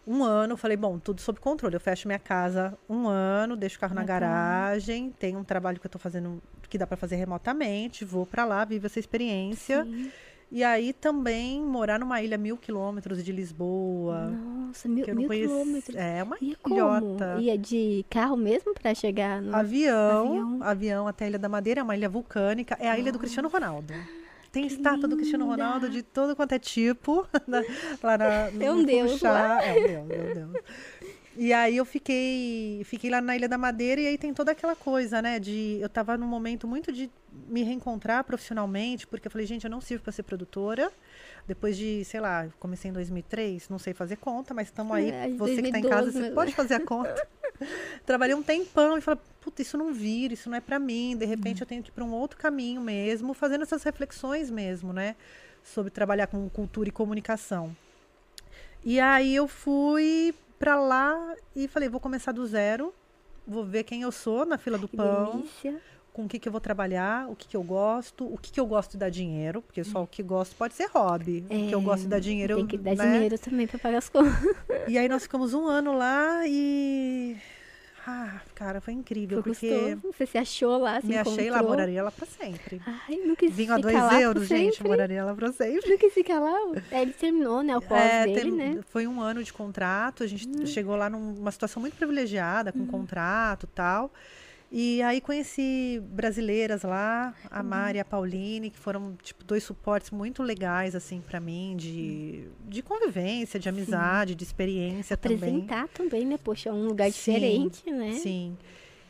Um ano, eu falei, bom, tudo sob controle. Eu fecho minha casa um ano, deixo o carro na Bacana. garagem, tem um trabalho que eu tô fazendo que dá para fazer remotamente, vou para lá, vivo essa experiência. Sim. E aí também morar numa ilha mil quilômetros de Lisboa. Nossa, mil, mil conheço. quilômetros. É uma como? ilhota. Ia de carro mesmo pra chegar no... Avião, Avião. avião, até a Ilha da Madeira, é uma ilha vulcânica. É a ilha do Cristiano Ronaldo. Tem Que estátua do Cristiano linda. Ronaldo de todo quanto é tipo. na- lá na, É um no deus lá. É um deus, é um deus. E aí eu fiquei, fiquei lá na Ilha da Madeira e aí tem toda aquela coisa, né? De eu tava num momento muito de me reencontrar profissionalmente, porque eu falei, gente, eu não sirvo para ser produtora. Depois de, sei lá, comecei em 2003, não sei fazer conta, mas estamos aí, É, você que tá em casa, 2012 você pode fazer a conta. Trabalhei um tempão e falei, puta, isso não vira, isso não é para mim. De repente eu tenho que ir para um outro caminho mesmo, fazendo essas reflexões mesmo, né? Sobre trabalhar com cultura e comunicação. E aí eu fui para lá e falei, vou começar do zero, vou ver quem eu sou na fila do Que pão, delícia. Com o que, que eu vou trabalhar, o que, que eu gosto, o que, que eu gosto de dar dinheiro, porque só o que gosto pode ser hobby. o que eu gosto de dar dinheiro, Tem que dar né? dinheiro também pra pagar as contas. E aí nós ficamos um ano lá e. Ah, cara, foi incrível, Foi porque gostoso. Você se achou lá, se me achei lá, encontrou. moraria lá pra sempre. Ai, não quis Vinho a dois euros, gente, moraria lá pra sempre. Não quis ficar lá. É, ele terminou, né? O pós É, dele, tem- né? Foi um ano de contrato, a gente Hum. chegou lá numa situação muito privilegiada, com contrato e tal. E aí conheci brasileiras lá, a Mari e a Pauline, que foram tipo dois suportes muito legais assim para mim de, de convivência, de amizade, de experiência também. Apresentar também, né? Poxa, é um lugar Sim, diferente, né? Sim.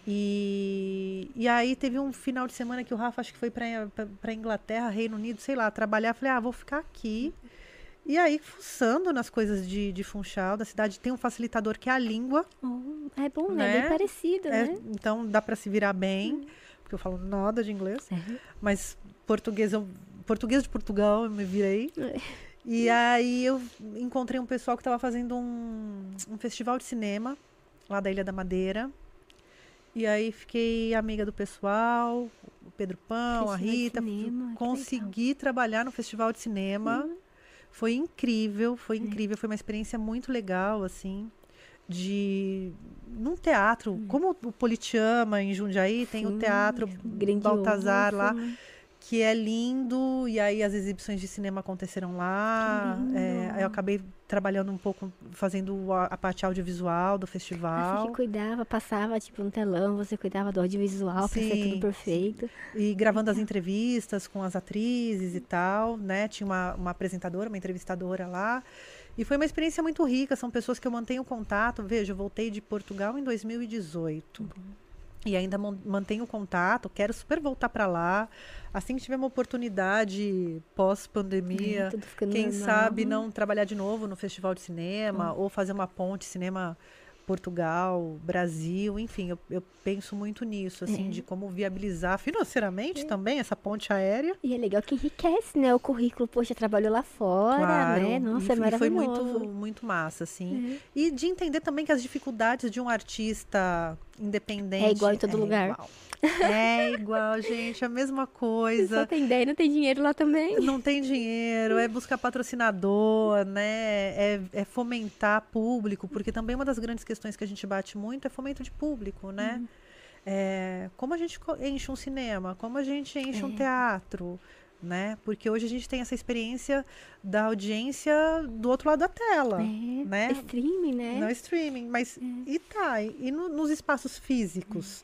E, e aí teve um final de semana que o Rafa acho que foi para Inglaterra, Reino Unido, sei lá, trabalhar. Falei, ah, vou ficar aqui. E aí, fuçando nas coisas de, de Funchal, da cidade, tem um facilitador que é a língua. Oh, é bom, né? Né? Bem parecido, é, né? então dá para se virar bem, porque eu falo nada de inglês. É. Mas português, eu, português de Portugal, eu me virei. É. E aí eu encontrei um pessoal que estava fazendo um, um festival de cinema lá da Ilha da Madeira. E aí fiquei amiga do pessoal, o Pedro Pão, a Festival de Rita. cinema, consegui trabalhar no festival de cinema. Uhum. Foi incrível, foi É. incrível, foi uma experiência muito legal, assim, de num teatro, como o Politiama em Jundiaí, tem o Hum. Teatro Baltazar lá? Que é lindo, e aí as exibições de cinema aconteceram lá. É, eu acabei trabalhando um pouco, fazendo a, a parte audiovisual do Ah, Você festival. que cuidava, passava tipo no telão, você cuidava do audiovisual pra ser tudo perfeito. E gravando as entrevistas com as atrizes e tal, né? Tinha uma, uma apresentadora, uma entrevistadora lá. E foi uma experiência muito rica. São pessoas que eu mantenho contato. Veja, eu voltei de Portugal em 2018. E ainda mantenho contato. Quero super voltar para lá. Assim que tiver uma oportunidade pós-pandemia, É, quem sabe não trabalhar de novo no festival de cinema ou fazer uma ponte cinema Portugal, Brasil, enfim, eu, eu penso muito nisso, assim, É. de como viabilizar financeiramente também essa ponte aérea. E é legal que enriquece, né? O currículo, poxa, trabalhou lá fora, Claro, né? Nossa, e, é e foi maravilhoso. muito, muito massa, assim. É. E de entender também que as dificuldades de um artista independente. É igual em todo é lugar. igual. É igual, gente, a mesma Só coisa. tem ideia, não tem dinheiro lá também. Não tem dinheiro, é buscar patrocinador, né? É, é fomentar público, porque também uma das grandes questões que a gente bate muito é fomento de público, né? Uhum. É, como a gente enche um cinema, como a gente enche um É. teatro, né? Porque hoje a gente tem essa experiência da audiência do outro lado da tela, É, né? streaming, né? No streaming, mas É. e tá, e no- nos espaços físicos?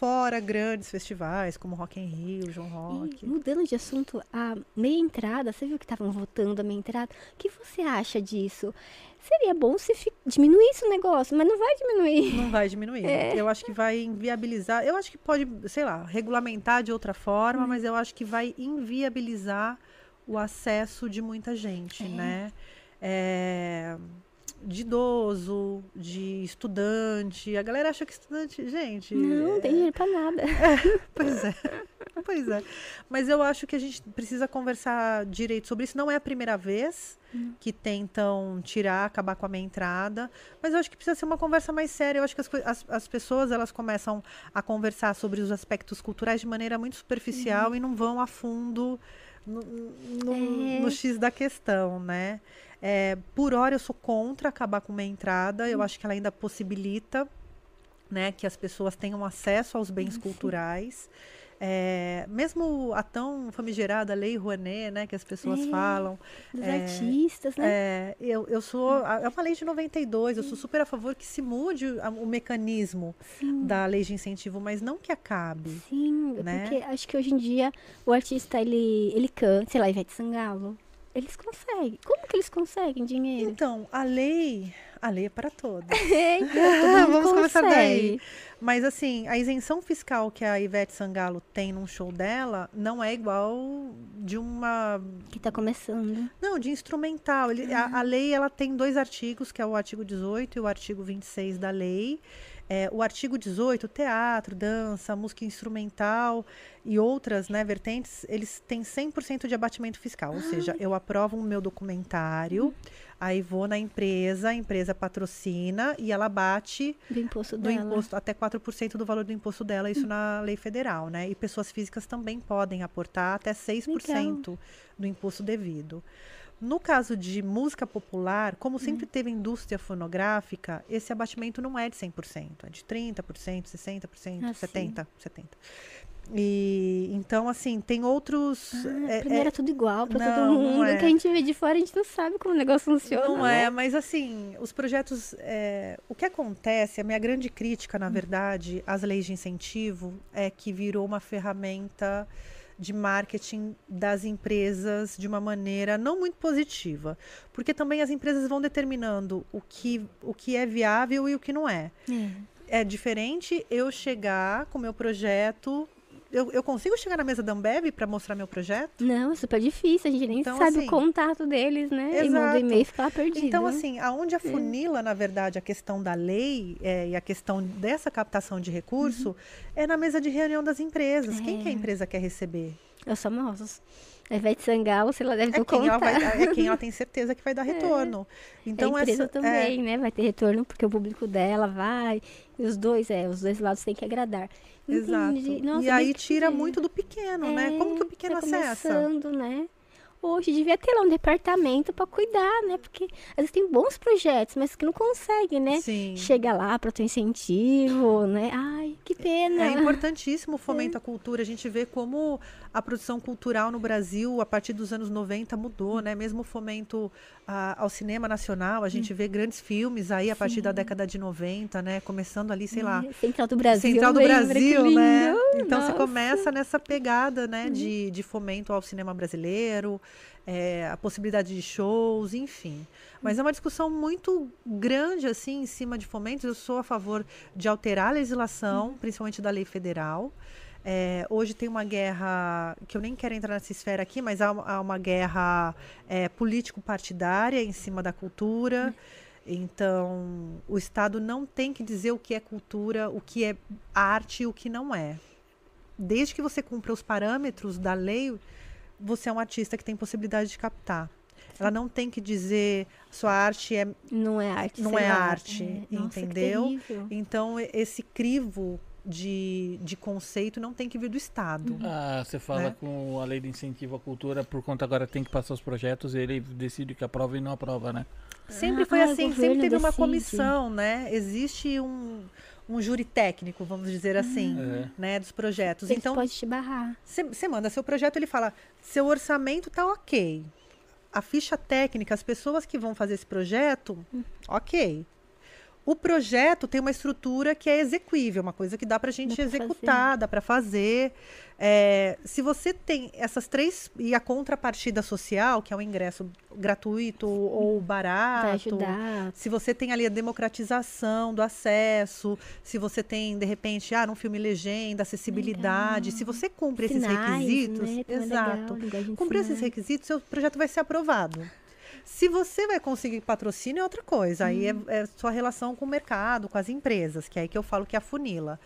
Fora grandes festivais como Rock in Rio, João Rock. E mudando de assunto, a meia entrada, você viu que estavam votando a meia entrada? O que você acha disso? Seria bom se fi- diminuísse o negócio, mas não vai diminuir. Não vai diminuir. É. Eu acho que vai inviabilizar. Eu acho que pode, sei lá, regulamentar de outra Hum. forma, mas eu acho que vai inviabilizar o acesso de muita gente, É. né? É, de idoso, de estudante. A galera acha que estudante, gente. Não, não tem dinheiro pra nada. Pois é. Pois é. Mas eu acho que a gente precisa conversar direito sobre isso. Não é a primeira vez que tentam tirar, acabar com a minha entrada. Mas eu acho que precisa ser uma conversa mais séria. Eu acho que as, as, as pessoas elas começam a conversar sobre os aspectos culturais de maneira muito superficial e não vão a fundo no, no, É. no X da questão, né? É, por hora eu sou contra acabar com a entrada. Eu acho que ela ainda possibilita né, que as pessoas tenham acesso aos bens culturais. É, mesmo a tão famigerada Lei Rouanet, né, que as pessoas É, falam, Dos É, artistas, né? é, eu, eu sou. É uma lei de 92, eu sou super a favor que se mude a- o mecanismo Sim. da lei de incentivo, mas não que acabe. Sim, né? porque acho que hoje em dia o artista, ele, ele canta, sei lá, Ivete Sangalo. Eles conseguem. Como que eles conseguem dinheiro? Então, a lei. A lei é para todos. É, então, todo Vamos começar daí. Mas assim, a isenção fiscal que a Ivete Sangalo tem num show dela não é igual de uma Que tá começando. Não, de instrumental. Ele- a, a lei ela tem dois artigos, que é o artigo 18 e o artigo 26 da lei. É, o artigo 18, teatro, dança, música instrumental e outras né, vertentes, eles têm 100% de abatimento fiscal. Ou seja, eu aprovo o meu documentário, aí vou na empresa, a empresa patrocina e ela bate Do imposto do dela. imposto até 4% do valor do imposto dela, isso na lei federal, né? E pessoas físicas também podem aportar até 6% do imposto devido. No caso de música popular, como Uhum. sempre teve indústria fonográfica, esse abatimento não é de 100%, é de 30%, 60%, Ah, sim. 70%, 70%. E então assim, tem outros Ah, é- primeiro é- é tudo igual não, todo mundo. é. Que a gente vê de fora, a gente não sabe como o negócio funciona. Não né? é, mas assim, os projetos. é, o que acontece, a minha grande crítica, Hum. na verdade, às leis de incentivo é que virou uma ferramenta de marketing das empresas de uma maneira não muito positiva. Porque também as empresas vão determinando o que, o que é viável e o que não é. É. É diferente eu chegar com meu projeto. Eu, eu consigo chegar na mesa da Ambev para mostrar meu projeto? Não, é super difícil. A gente nem Então, sabe assim, o contato deles, né? E manda exato. e-mail e fica lá perdido. Então, assim, aonde afunila, na verdade, a questão da lei é, e a questão dessa captação de recurso é na mesa de reunião das empresas. Quem que a É. empresa quer receber? É os famosos. A Ivete Sangalo, sei lá, deve É quem, ela vai, é quem ela tem certeza que vai dar retorno. Então, a empresa essa, também, né? Vai ter retorno porque o público dela vai. Os dois, é, os dois lados têm que agradar. Exato. Entendi. Nossa, e aí tira muito do pequeno, né? É, Como que o pequeno tá acessa? começando, né? Hoje devia ter lá um departamento para cuidar, né? Porque às vezes tem bons projetos, mas que não conseguem, né? Sim. Chega lá para ter incentivo, né? Ai, que pena. É importantíssimo o fomento à cultura. A gente vê como a produção cultural no Brasil, a partir dos anos 90, mudou, né? Mesmo o fomento ah, ao cinema nacional, a gente vê grandes filmes aí a partir da Sim. década de 90, né? Começando ali, sei lá, É, Central do Brasil. Central do Brasil, né? Então você Nossa. Uhum. começa nessa pegada, né, de, de fomento ao cinema brasileiro, é, a possibilidade de shows, enfim. Mas é uma discussão muito grande, assim, em cima de fomentos. Eu sou a favor de alterar a legislação, Uhum. principalmente da lei federal. É, hoje tem uma guerra, que eu nem quero entrar nessa esfera aqui, mas há, uma- há uma guerra é, político-partidária em cima da cultura. Então, o Estado não tem que dizer o que é cultura, o que é arte e o que não é. Desde que você cumpra os parâmetros da lei, você é um artista que tem possibilidade de captar. Ela não tem que dizer sua arte é. Não é arte. Não é lá. arte, É, nossa, que entendeu? Então, esse crivo de, de conceito não tem que vir do Estado. Ah, você fala Né? com a lei de incentivo à cultura, por conta agora tem que passar os projetos, ele decide que aprova e não aprova, né? Sempre Ah, foi o assim, sempre teve uma decide. comissão, né? Existe um, um júri técnico, vamos dizer assim, É. né? Dos projetos. Ele Então, pode te barrar. Você manda seu projeto, ele fala: seu orçamento tá ok. A ficha técnica, as pessoas que vão fazer esse projeto, ok. O projeto tem uma estrutura que é execuível, uma coisa que dá pra gente Dá executar, dá pra fazer. É, se você tem essas três. E a contrapartida social, que é um ingresso gratuito ou barato. Se você tem ali a democratização do acesso, se você tem, de repente, ah, num filme legenda, acessibilidade, se você cumpre esses Sinais, requisitos, né? Então é exato. legal, cumprir esses requisitos, seu projeto vai ser aprovado. Se você vai conseguir patrocínio é outra coisa, aí Uhum. é, é sua relação com o mercado, com as empresas, que é aí que eu falo que é a funila.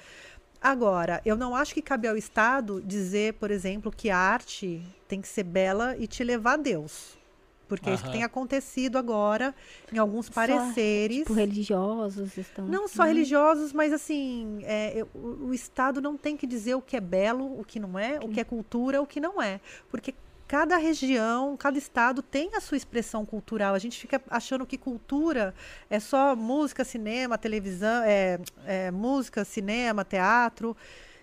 Agora, eu não acho que cabe ao Estado dizer, por exemplo, que a arte tem que ser bela e te levar a Deus. Porque é isso que tem acontecido agora em alguns Só, pareceres. Tipo, religiosos estão. Não só né? religiosos, mas assim, é, eu- o, o Estado não tem que dizer o que é belo, o que não é, o que é cultura, o que não é. Porque cada região, cada estado tem a sua expressão cultural. A gente fica achando que cultura é só música, cinema, televisão, é, é música, cinema, teatro.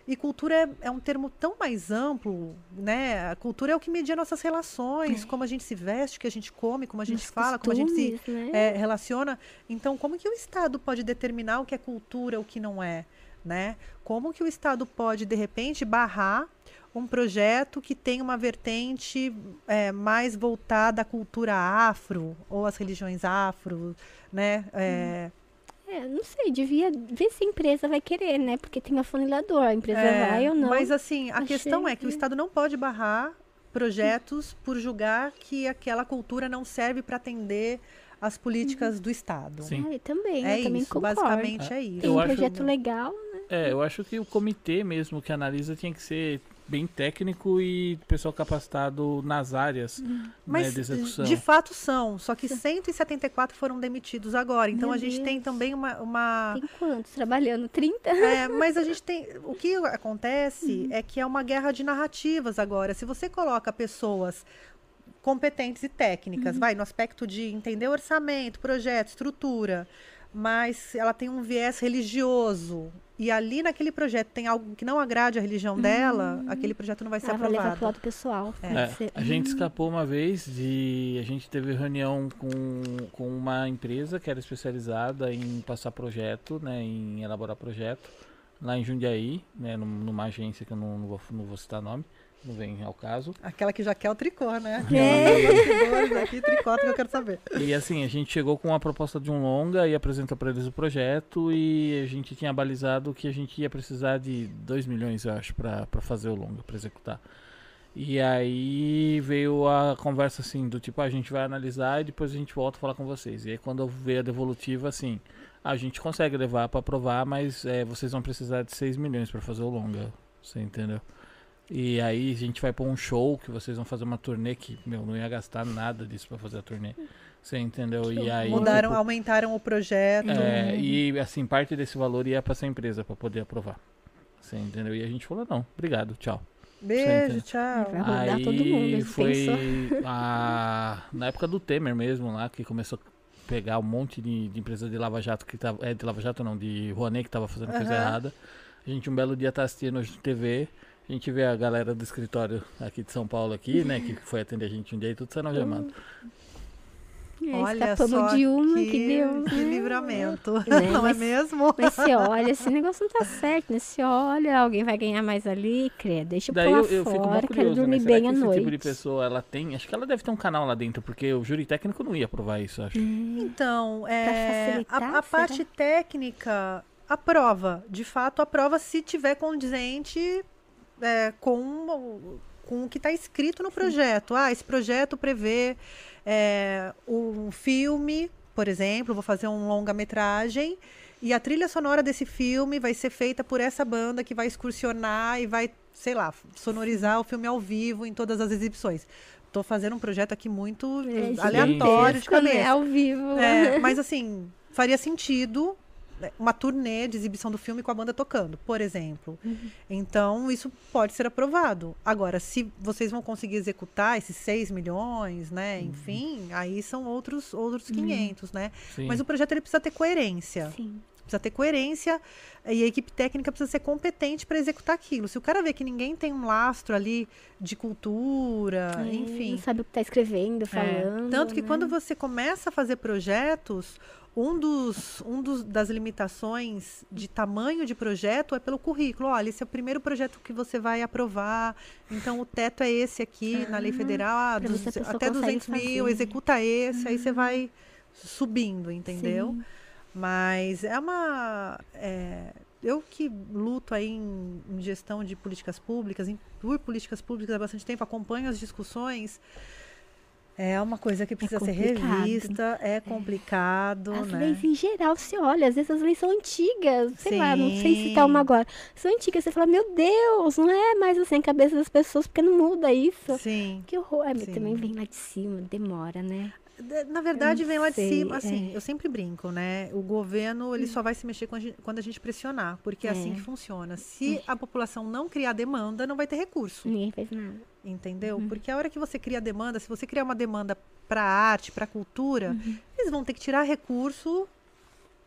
E cultura é, é um termo tão mais amplo, né? A cultura é o que media nossas relações, como a gente se veste, o que a gente come, como a gente Nos fala, como a gente se né? é, relaciona. Então, como que o Estado pode determinar o que é cultura, o que não é, né? Como que o Estado pode, de repente, barrar um projeto que tem uma vertente é, mais voltada à cultura afro ou às religiões afro, né? É, É, não sei, devia ver se a empresa vai querer, né? Porque tem afunilador, a empresa é, vai ou não. Mas assim, a Achei questão é que o Estado não pode barrar projetos por julgar que aquela cultura não serve para atender as políticas do Estado. Sim. É, também, É eu também isso, concordo. basicamente é isso. Tem um acho- projeto legal, É, eu acho que o comitê mesmo que analisa tinha que ser bem técnico e pessoal capacitado nas áreas né, Mas de execução. de fato são, só que 174 foram demitidos agora. Então Meu a gente tem Deus. também uma. uma- tem quantos trabalhando? 30? é, mas a gente tem. O que acontece Uhum. é que é uma guerra de narrativas agora. Se você coloca pessoas competentes e técnicas, vai, no aspecto de entender orçamento, projeto, estrutura, mas ela tem um viés religioso. E ali naquele projeto tem algo que não agrade a religião dela, aquele projeto não vai ser Ela vai levar pro aprovado. lado pessoal. É. É, ser. a gente Hum. escapou uma vez de. A gente teve reunião com, com uma empresa que era especializada em passar projeto, né? Em elaborar projeto, lá em Jundiaí, né? num- Numa agência que eu não, não vou, não vou citar nome, não vem ao caso. Aquela que já quer o tricô, né? É. Aqui, tricota que eu quero saber. E assim, a gente chegou com a proposta de um longa e apresentou para eles o projeto e a gente tinha balizado que a gente ia precisar de 2 milhões, eu acho, para fazer o longa, para executar. E aí veio a conversa assim, do tipo, "Ah, a gente vai analisar e depois a gente volta a falar com vocês. E aí quando veio a devolutiva, assim, a gente consegue levar para aprovar, mas é, vocês vão precisar de 6 milhões para fazer o longa, você entendeu? E aí a gente vai pôr um show que vocês vão fazer uma turnê que, meu, não ia gastar nada disso para fazer a turnê. Você entendeu? E aí Mudaram, tipo, aumentaram o projeto. é, e assim, parte desse valor ia para essa empresa para poder aprovar. Você entendeu? E a gente falou, não, obrigado, tchau. Beijo, tchau. Vai Aí todo mundo, a gente foi a, na época do Temer mesmo lá, que começou a pegar um monte de, de empresa de Lava Jato que tava. É, de Lava Jato não, de Rouanet que tava fazendo coisa Aham. errada. A gente um belo dia tá assistindo a TV. A gente vê a galera do escritório aqui de São Paulo aqui, né? Que foi atender a gente um dia e tudo sendo algemado. É, Olha só de uma que, que deu. que né? livramento. Né, Não é mas- mesmo? Mas você olha, esse negócio não tá certo, né? Você olha, alguém vai ganhar mais ali, credo, deixa eu Daí eu, eu fico fora, muito quero curioso, né? dormir Será bem que à esse noite. tipo de pessoa, ela tem... Acho que ela deve ter um canal lá dentro, porque o júri técnico não ia aprovar isso, acho. Então, é, facilitar, a, a será? parte técnica aprova. De fato, aprova se tiver condizente é, com, o- com o que está escrito no projeto. Ah, esse projeto prevê é, um filme, por exemplo, vou fazer um longa-metragem. E a trilha sonora desse filme vai ser feita por essa banda que vai excursionar e vai, sei lá, sonorizar o filme ao vivo em todas as exibições. Tô fazendo um projeto aqui muito É aleatório de né? cabeça. Ao vivo. É, mas assim, faria sentido uma turnê de exibição do filme com a banda tocando, por exemplo. Então, isso pode ser aprovado. Agora, se vocês vão conseguir executar esses 6 milhões, né? Enfim, aí são outros, outros 500, né? Sim. Mas o projeto ele precisa ter coerência. Sim. Precisa ter coerência e a equipe técnica precisa ser competente para executar aquilo. Se o cara vê que ninguém tem um lastro ali de cultura, É, enfim, Não sabe o que tá escrevendo, é, falando. Tanto que né? quando você começa a fazer projetos, um dos, um dos das limitações de tamanho de projeto é pelo currículo. Olha, esse é o primeiro projeto que você vai aprovar. Então o teto é esse aqui na lei federal, ah, pessoa até consegue 200 mil, fazer. Uhum. executa esse, aí você vai subindo, entendeu? Sim. Mas é uma. é, eu que luto aí em, em gestão de políticas públicas, em, por políticas públicas há bastante tempo, acompanho as discussões. É uma coisa que precisa ser complicado. revista, é complicado, As né? leis em geral, você olha, às vezes as leis são antigas. Sei lá, não sei Sim. citar uma agora. São antigas, você fala, meu Deus, não é mais assim a cabeça das pessoas, porque não muda isso. Sim. Que horror. É, mas Sim. também vem lá de cima, demora, né? Na verdade, vem lá de cima. Assim, é. eu sempre brinco, né? O governo ele só vai se mexer quando a gente, quando a gente pressionar, porque é, assim É. que funciona. Se a população não criar demanda, não vai ter recurso. Ninguém fez nada. Entendeu? Uhum. Porque a hora que você cria demanda, se você criar uma demanda para arte, para cultura, Uhum. eles vão ter que tirar recurso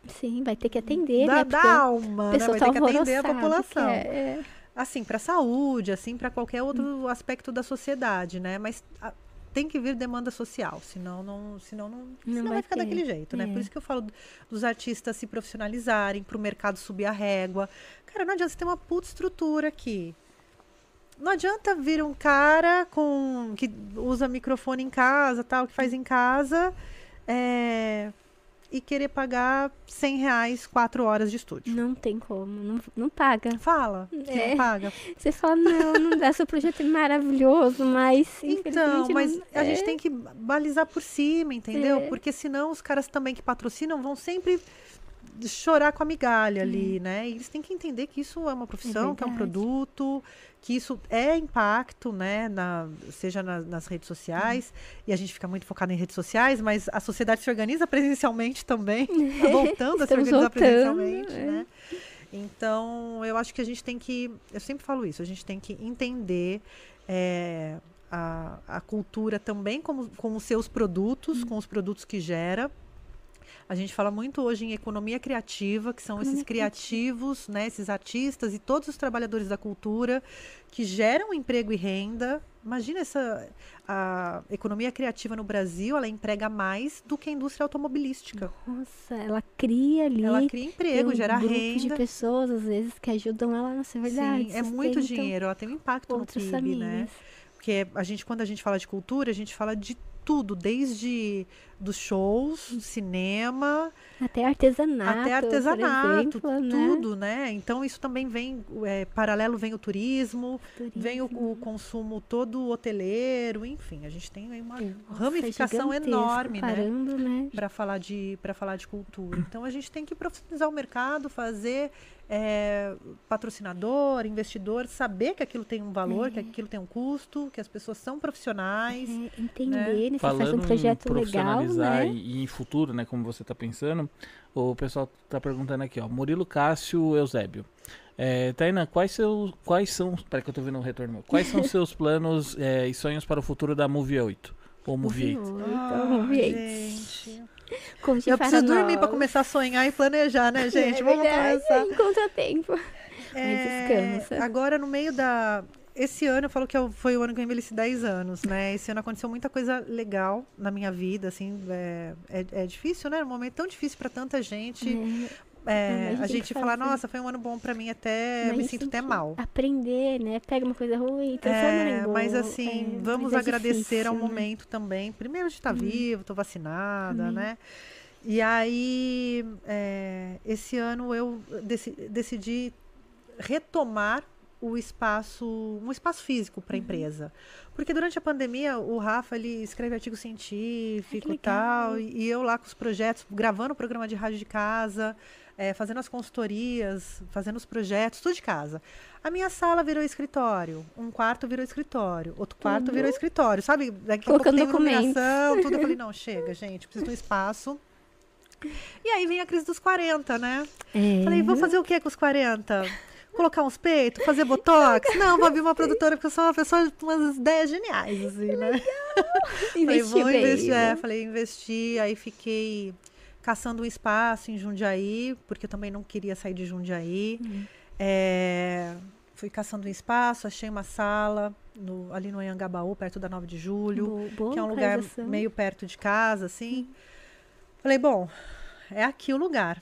Sim, vai ter que atender, da, né? da alma, a né? Vai tá ter que atender a população. é- é. Assim, para saúde, assim, para qualquer outro Hum. aspecto da sociedade, né? Mas a- tem que vir demanda social, senão não, senão não, senão vai, vai ficar ter, daquele jeito, né? é. Por isso que eu falo dos artistas se profissionalizarem, para o mercado subir a régua. Cara, não adianta você ter uma puta estrutura aqui. Não adianta vir um cara com que usa microfone em casa, tal, que faz em casa, é, e querer pagar 100 reais quatro horas de estúdio. Não tem como, não, não paga. Fala, É. não paga. Você fala, não, não dá, seu projeto é maravilhoso, mas Então, mas não- a gente é. tem que balizar por cima, entendeu? É. Porque senão os caras também que patrocinam vão sempre chorar com a migalha ali, né? E eles têm que entender que isso é uma profissão, que é um produto, que isso é impacto, né? Na, seja na- nas redes sociais, e a gente fica muito focado em redes sociais, mas a sociedade se organiza presencialmente também, tá voltando a se organizar voltando, presencialmente, é. né? Então, eu acho que a gente tem que. Eu sempre falo isso, a gente tem que entender é, a, a cultura também com, com os seus produtos, Hum. com os produtos que gera. A gente fala muito hoje em economia criativa, que são esses criativos, né, esses artistas e todos os trabalhadores da cultura que geram emprego e renda. Imagina essa a economia criativa no Brasil, ela emprega mais do que a indústria automobilística. Nossa, ela cria ali. Ela cria emprego, um gera renda. de pessoas, às vezes, que ajudam ela nessa verdade. Sim, é muito sustentam dinheiro, ela tem um impacto no PIB, né? famílias. Porque a gente, quando a gente fala de cultura, a gente fala de tudo, desde dos shows, cinema, Até artesanato. até artesanato, exemplo, né? tudo, né? Então isso também vem, é, paralelo vem o turismo, vem o, Turismo. o consumo todo hoteleiro, enfim, a gente tem aí uma Nossa, ramificação gigantesco, enorme, né? Caramba, né? para falar de para falar de cultura. Então a gente tem que profissionalizar o mercado, fazer é, patrocinador, investidor, saber que aquilo tem um valor, que aquilo tem um custo, que as pessoas são profissionais. É, entender, né? Você faz Falando um projeto em legal, profissionalizar né? e, e em futuro, né, como você está pensando, o pessoal está perguntando aqui, ó, Murilo Cássio Eusébio. É, Taina, quais, seus, quais são. Peraí que eu tô vendo um retorno meu. Quais são seus planos é, e sonhos para o futuro da Movie 8? Ou Movie 8? Então, Movie Eight. gente. Conte Eu preciso dormir para nós. começar a sonhar e planejar, né, gente? É Vamos verdade, começar. Encontra tempo. É, descansa. agora, no meio da. Esse ano eu falo que foi o ano que eu envelheci 10 anos, né? Esse ano aconteceu muita coisa legal na minha vida, assim. É, é, é difícil, né? Um momento tão difícil para tanta gente. É, É, a gente falar, fazer. nossa, foi um ano bom para mim, até mas me sinto até mal. Aprender, né? Pega uma coisa ruim, transforma É, em boa. mas assim, É, vamos mas é agradecer difícil, ao né? Uhum. momento também. Primeiro de estar vivo, estou vacinada, Amém. né? E aí, é, esse ano eu deci- decidi retomar o espaço, um espaço físico Uhum. para a empresa. Porque durante a pandemia, o Rafa, ele escreve artigo científico e legal. tal, e e eu lá com os projetos, gravando o programa de rádio de casa, é, fazendo as consultorias, fazendo os projetos, tudo de casa. A minha sala virou escritório, um quarto virou escritório, outro quarto Tudo. virou escritório, sabe? Daqui a pouco Colocando tem iluminação, tudo. Eu falei, não, chega, gente, preciso de um espaço. E aí vem a crise dos 40, né? É. Falei, vou fazer o que com os 40? Colocar uns peitos, fazer botox? Não, vou abrir uma produtora, porque eu sou uma pessoa com umas ideias geniais, assim, né? Falei, Investiu vou bem, investir. É, né? falei, investir. Aí fiquei caçando um espaço em Jundiaí, porque eu também não queria sair de Jundiaí. Uhum. É, fui caçando um espaço, achei uma sala no- ali no Anhangabaú, perto da 9 de julho, Boa, boa que é um lugar meio perto de casa, assim. Falei, bom, é aqui o lugar.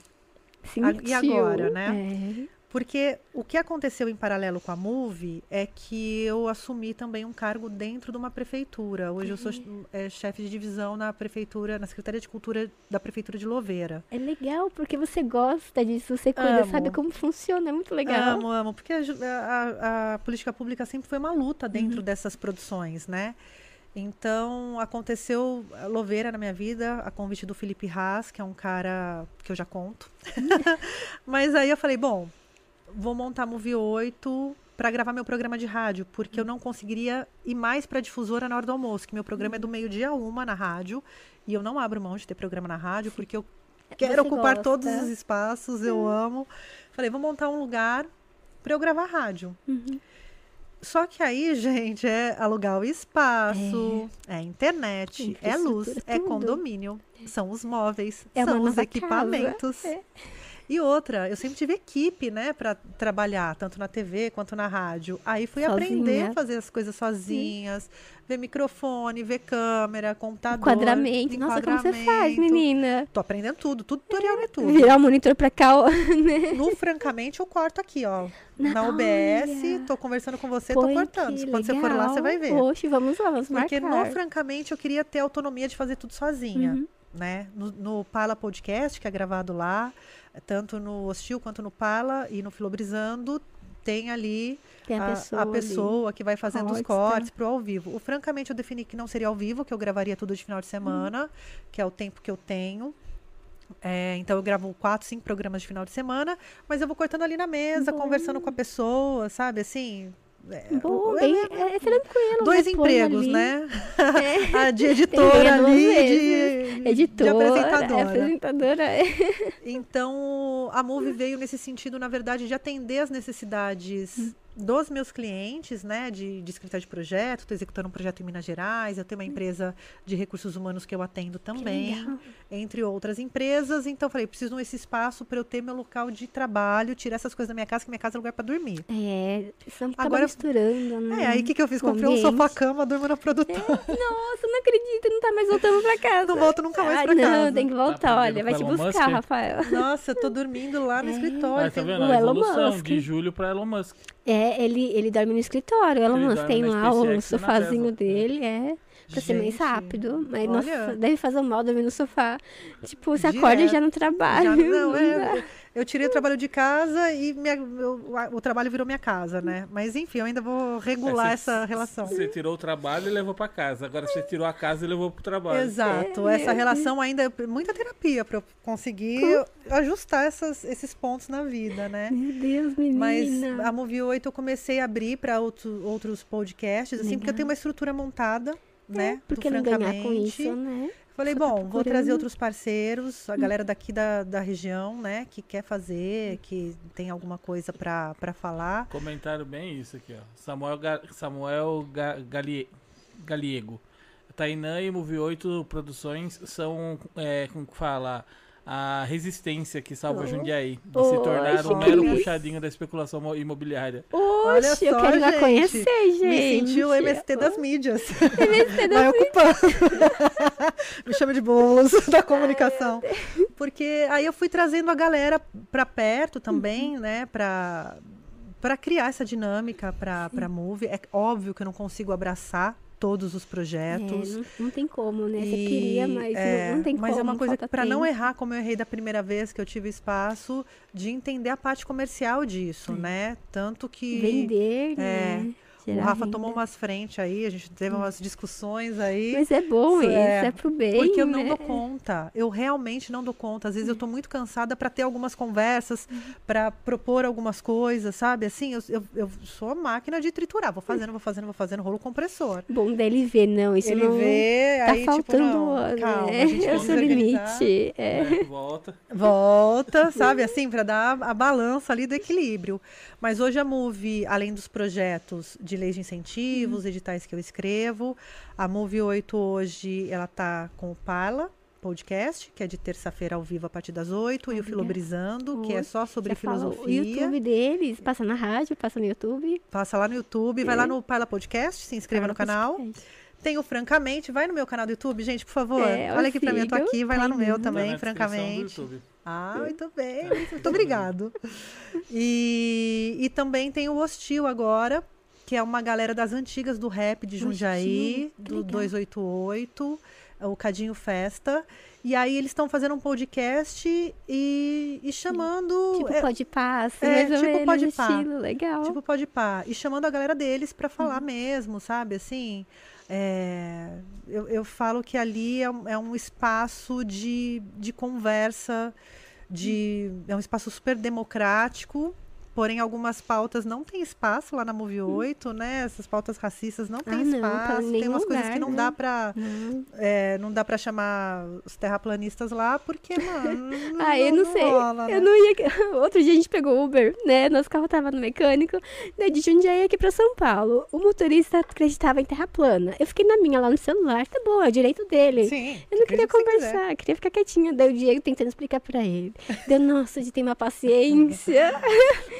Sentiu. e agora, né? É. Porque o que aconteceu em paralelo com a Move é que eu assumi também um cargo dentro de uma prefeitura. Hoje eu sou é, chefe de divisão na prefeitura, na Secretaria de Cultura da Prefeitura de Louveira. É legal, porque você gosta disso, você cuida, Amo. sabe como funciona, é muito legal. Amo, amo. Porque a, a- a- política pública sempre foi uma luta dentro dessas produções, né? Então, aconteceu a Louveira na minha vida, a convite do Felipe Haas, que é um cara que eu já conto. Mas aí eu falei, bom, vou montar Movie 8 para gravar meu programa de rádio, porque eu não conseguiria ir mais para difusora na hora do almoço, que meu programa é do meio-dia a uma na rádio, e eu não abro mão de ter programa na rádio, porque eu quero Você ocupar gosta. todos os espaços, eu amo. Falei, vou montar um lugar para eu gravar rádio. Uhum. Só que aí, gente, é alugar o espaço, é, internet, é luz, é tudo. condomínio, são os móveis, É são os equipamentos. casa, é. E outra, eu sempre tive equipe, né, para trabalhar, tanto na TV quanto na rádio. Aí fui Sozinha. aprender a fazer as coisas sozinhas, ver microfone, ver câmera, computador. Enquadramento. Nossa, como você faz, menina? Tô aprendendo tudo, tudo tutorial é tudo. Virar o monitor pra cá, né? No Francamente, eu corto aqui, ó. Na Olha. OBS, tô conversando com você, Põe tô cortando. Quando você for lá, você vai ver. legal. Oxe, vamos lá, vamos Porque marcar. no Francamente eu queria ter autonomia de fazer tudo sozinha, Uhum. Né? No, no Pala Podcast, que é gravado lá, tanto no Hostil quanto no Pala e no Filobrizando, tem ali Tem a, a, pessoa, a pessoa que vai fazendo os Cortes, cortes pro ao vivo. O Francamente eu defini que não seria ao vivo, que eu gravaria tudo de final de semana, que é o tempo que eu tenho. É, então eu gravo quatro, cinco programas de final de semana, mas eu vou cortando ali na mesa, Bom. conversando com a pessoa, sabe? Assim. É, ali. Boa, é- bem, é, é tranquilo. dois né? Empregos, ali. né? É. A de editora ali, vezes. de, de Editora, apresentadora. é apresentadora. é. Então, a Move veio nesse sentido, na verdade, de atender as necessidades dos meus clientes, né, de, de escrita de projeto, estou executando um projeto em Minas Gerais, eu tenho uma empresa de recursos humanos que eu atendo também, entre outras empresas. Então, falei, preciso desse espaço para eu ter meu local de trabalho, tirar essas coisas da minha casa, que minha casa é lugar para dormir. É, estamos acaba Agora- misturando, né? É, aí o que, que eu fiz? Comprei um sofá-cama, durmo na produtora. Nossa, não acredito, não tá mais voltando pra casa. Não volto nunca mais Ai, pra não, casa. tem que voltar, Tá olha, vai te buscar, Musk? Rafael. Nossa, eu tô dormindo lá no escritório. Ah, tá vendo? o A Elon evolução Musk. de julho pra Elon Musk. É, ele, ele dorme no escritório, ela Musk dorme tem lá o e na sofazinho dele, é. Pra ser mais Gente, rápido. Mas, olha. nossa, deve fazer mal dormir no sofá. Tipo, você acorda Direto. já no trabalho. Já- não, não é. Eu- tirei o trabalho de casa e minha- a- o trabalho virou minha casa, né? Mas enfim, eu ainda vou regular É, cê- essa relação. Você tirou o trabalho e levou pra casa. Agora você tirou a casa e levou pro trabalho. Exato, É, essa relação ainda é muita terapia para eu conseguir ajustar essas- esses pontos na vida, né? Meu Deus, menina. Mas a Movie 8 eu comecei a abrir para outro, outros podcasts, assim, porque eu tenho uma estrutura montada, né? Por do que não ganhar com Francamente. isso, né? Falei, tá bom, vou trazer outros parceiros, a galera daqui da, da região, né, que quer fazer, que tem alguma coisa para falar. Comentaram bem isso aqui, ó. Samuel, Ga- Samuel Ga- Galie- Galiego. Tainã e Move 8 Produções são, é, como que fala, a resistência que salva Oh. Jundiaí de Oh, se tornar um mero puxadinho da especulação mo- imobiliária. Olha Oxe, eu só, quero ir lá gente. conhecer, gente. Me senti o MST das mídias. MST das Vai ocupando. Me chama de bolos da comunicação. Porque aí eu fui trazendo a galera para perto Uhum. também, né, para para criar essa dinâmica para para Move. É óbvio que eu não consigo abraçar todos os É, projetos. não, não tem como, né? Você E, queria, mas é, não, não tem como. Mas é uma coisa que, para não errar como eu errei da primeira vez que eu tive espaço, de entender a parte comercial disso, né? Tanto que Vender, É, né? o Rafa renda. tomou umas frentes aí, a gente teve umas discussões aí. Mas é bom Isso isso, é, é, pro bem, Porque eu não né? dou conta. Eu realmente não dou conta. Às vezes eu tô muito cansada para ter algumas conversas, para propor algumas coisas, sabe? Assim, eu, eu, eu sou a máquina de triturar. Vou fazendo, vou fazendo, vou fazendo rolo compressor. Bom dele ver, não, isso Ele não vê, tá aí tipo, faltando, não, calma, né? a gente É o seu limite. É. né? Volta. Volta, sabe? Assim, para dar a balança ali do equilíbrio. Mas hoje a Move, além dos projetos de leis de incentivos, editais que eu escrevo, a Move 8 hoje, ela tá com o Parla podcast, que é de terça-feira ao vivo a partir das 8, e o. Filobrizando, que é só sobre Já falou, O filosofia. YouTube deles, passa na rádio, passa no YouTube. Passa lá no YouTube, vai lá no Parla Podcast, se inscreva no Fala canal. podcast. Tem o Francamente, vai no meu canal do YouTube, gente, por favor. É, Olha aqui pra mim, eu tô aqui, vai lá no meu Tá Tá também, do francamente. Ah, muito bem, muito obrigado. E, e também tem o Hostil agora, que é uma galera das antigas do rap de Jundiaí, que do legal. 288, o Cadinho Festa. E aí eles estão fazendo um podcast e, e chamando. Tipo, é, pode passe, é, mais ou tipo pode pá. estilo, legal. Tipo, pode pá. E chamando a galera deles para falar Uhum. mesmo, sabe? Assim, é, eu, eu falo que ali é um, é um espaço de, de conversa, de, é um espaço super democrático. Porém, algumas pautas não tem espaço lá na Move 8, né? Essas pautas racistas não tem Uhum. Ah, não, tá espaço. em tem umas coisas lugar, que não né? dá pra. Não. é, não dá pra chamar os terraplanistas lá, porque, mano. Ah, eu não sei. rola, né? Eu não ia. Outro dia a gente pegou Uber, né? Nosso carro tava no mecânico, né? De Jundiaí aqui pra São Paulo. O motorista acreditava em terra plana. Eu fiquei na minha lá no celular, tá bom, é o direito dele. Sim. Eu não queria conversar, queria ficar quietinha. Daí o Diego tentando explicar pra ele. Deu, nossa, de ter uma paciência.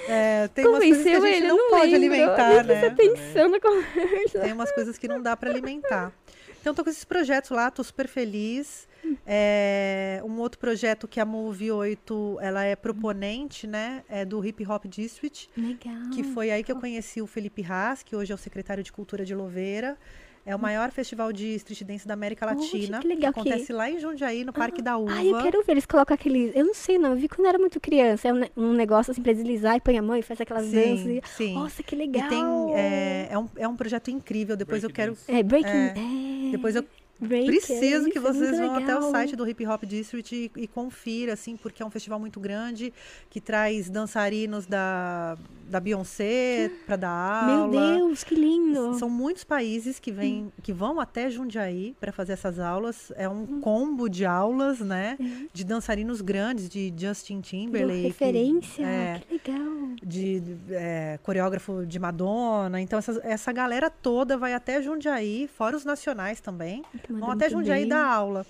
É, tem umas coisas que a Convenceu gente ele, não, pode lembro. alimentar, né? atenção na conversa. Tem umas coisas que não dá para alimentar. Então, tô com esses projetos lá, tô super feliz. É, um outro projeto que a Move 8, ela é proponente, né? É do Hip Hop District, Legal. que foi aí que eu conheci o Felipe Haas, que hoje é o secretário de Cultura de Louveira. É o maior festival de street dance da América Latina. que legal que- acontece lá em Jundiaí, no Parque da Uva. Ai, eu quero ver. Eles colocam aquele. Eu não sei, não. Eu vi quando eu era muito criança. É um, um negócio assim pra deslizar e põe a mão e faz aquelas danças. Sim, e- sim. Nossa, que E legal. tem, é, é, um, é um projeto incrível. Depois eu quero. Breakdance. É, breaking. É. É. Depois eu break, Preciso é que é vocês vão até o legal. site do Hip Hop District e, e confira, assim, porque é um festival muito grande que traz dançarinos da, da Beyoncé para dar Meu aula. Deus, que lindo. São muitos países que vêm, que vão até Jundiaí para fazer essas aulas. É um Hum. combo de aulas, né? De dançarinos grandes, de Justin Timberlake. referência. É. Que legal. de é, coreógrafo de Madonna. Então, essa, essa galera toda vai até Jundiaí, fora os nacionais também. Vão até Jundiaí bem. dar aula